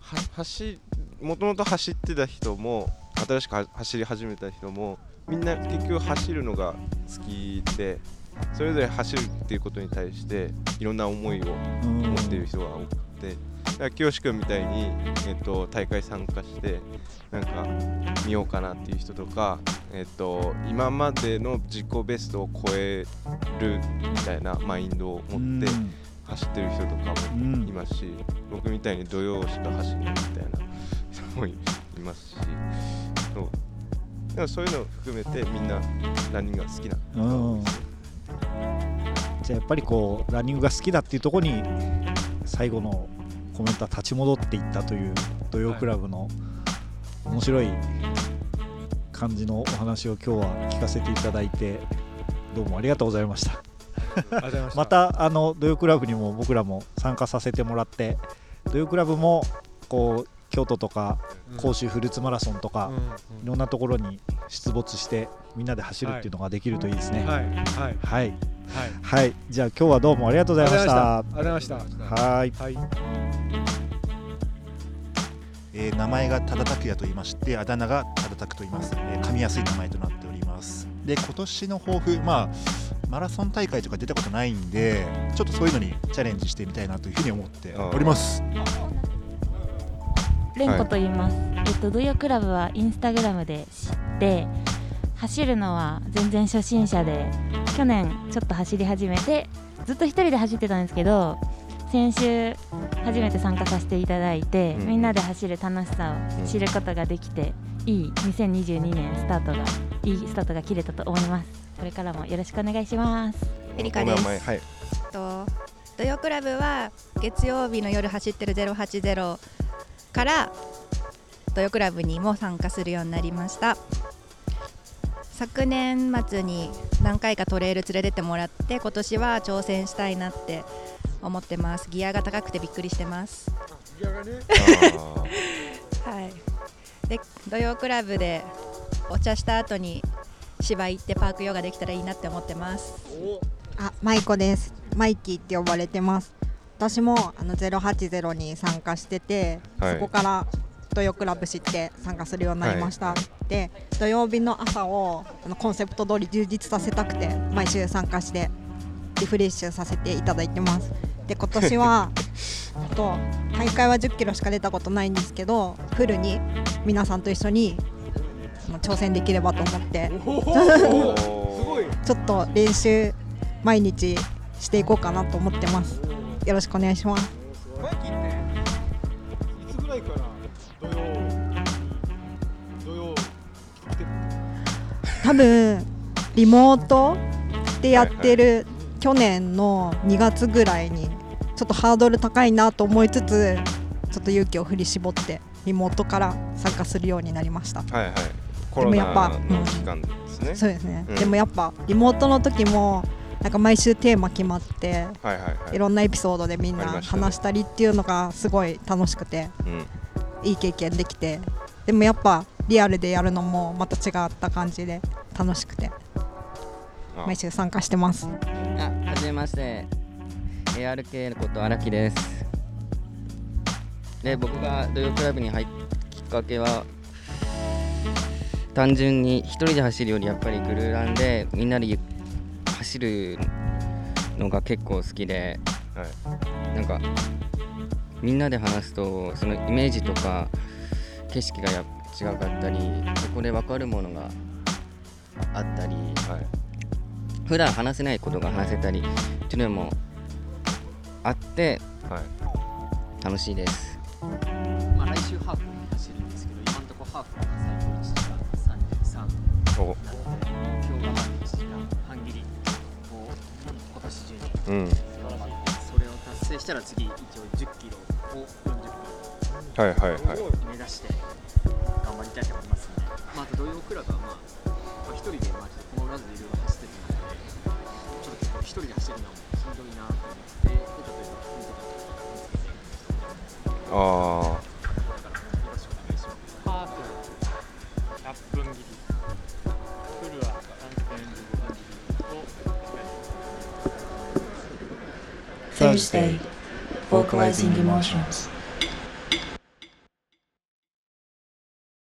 は走もともと走ってた人も新しくは走り始めた人もみんな結局走るのが好きでそれぞれ走るっていうことに対していろんな思いをうん持っている人が多くてだから清君みたいに、えっと、大会参加してなんか見ようかなっていう人とか、えっと、今までの自己ベストを超えるみたいなマインドを持って走ってる人とかもうんいますし、僕みたいに土曜しか走らないみたいな人もいますしそう。でもそういうのを含めてみんなランニングが好きなうん。じゃあやっぱりこうランニングが好きだっていうところに最後のコメントは立ち戻っていったという土曜クラブの面白い感じのお話を今日は聞かせていただいてどうもありがとうございました。またあの土曜クラブにも僕らも参加させてもらって土曜クラブもこう京都とか甲州フルーツマラソンとか、いろんなところに出没してみんなで走るっていうのができるといいですね。はいはいはい、はい。はい、じゃあ今日はどうもありがとうございました。ありがとうございました。はい、はい。えー名前が多田拓也と言いましてあだ名が多田拓と言います、えー噛みやすい名前となっております。で今年の抱負まあマラソン大会とか出たことないんでちょっとそういうのにチャレンジしてみたいなというふうに思っておりますレンコと言います、えっと土曜クラブはインスタグラムで知って走るのは全然初心者で去年ちょっと走り始めてずっと一人で走ってたんですけど先週初めて参加させていただいて、うん。みんなで走る楽しさを知ることができて、いい2022年スタートがいいスタートが切れたと思います。これからもよろしくお願いします。エリカです。お名前はい。と土曜クラブは月曜日の夜走ってる080から土曜クラブにも参加するようになりました。昨年末に何回かトレイル連れてってもらって今年は挑戦したいなって思ってます。ギアが高くてびっくりしてます。あ はい。で土曜クラブでお茶した後に芝行ってパークヨガできたらいいなって思ってます。あ、マイコです。マイキーって呼ばれてます。私もあの080に参加してて、はいそこから土曜クラブ知って参加するようになりました。で、土曜日の朝をあのコンセプト通り充実させたくて毎週参加してリフレッシュさせていただいてます。で、今年は あと大会は10キロしか出たことないんですけど、フルに皆さんと一緒に挑戦できればと思って。ちょっと練習毎日していこうかなと思ってます。よろしくお願いします。マイキーっていつぐらいから土曜土曜多分リモートでやってる去年の2月ぐらいにちょっとハードル高いなと思いつつちょっと勇気を振り絞ってリモートから参加するようになりました。はいはい。コロナでもやっぱの期間ですね、そうですね、うんでもやっぱリモートの時もなんか毎週テーマ決まってはいはいはい。いろんなエピソードでみんな話したりっていうのがすごい楽しくてうん。いい経験できてでもやっぱリアルでやるのもまた違った感じで楽しくてあ。毎週参加してます。あ、はじめまして。ARK のこと荒木です。で、僕が土曜クラブに入ったきっかけは、単純に一人で走るよりやっぱりグルーランでみんなでゆ走るのが結構好きで、はい。なんかみんなで話すとそのイメージとか景色がやっ違かったりそこで分かるものがあったり、はい。普段話せないことが話せたりっていうのもあってはい。楽しいです。まあ、来週ハーフに走るんですけど、今のところハーフが最高1時間33おうん。それを達成したら次、一応10キロを40はいはい。はい分を目指して頑張りたいと思いますので、まあ、あと土曜クラブは、まあ、まあ、一人で、まあ、ちょっとこのラズでいろいろ走ってるので、ちょっと一人で走るのもしんどいなと思って、で例えば、本当だああ Thursday, vocalizing emotions.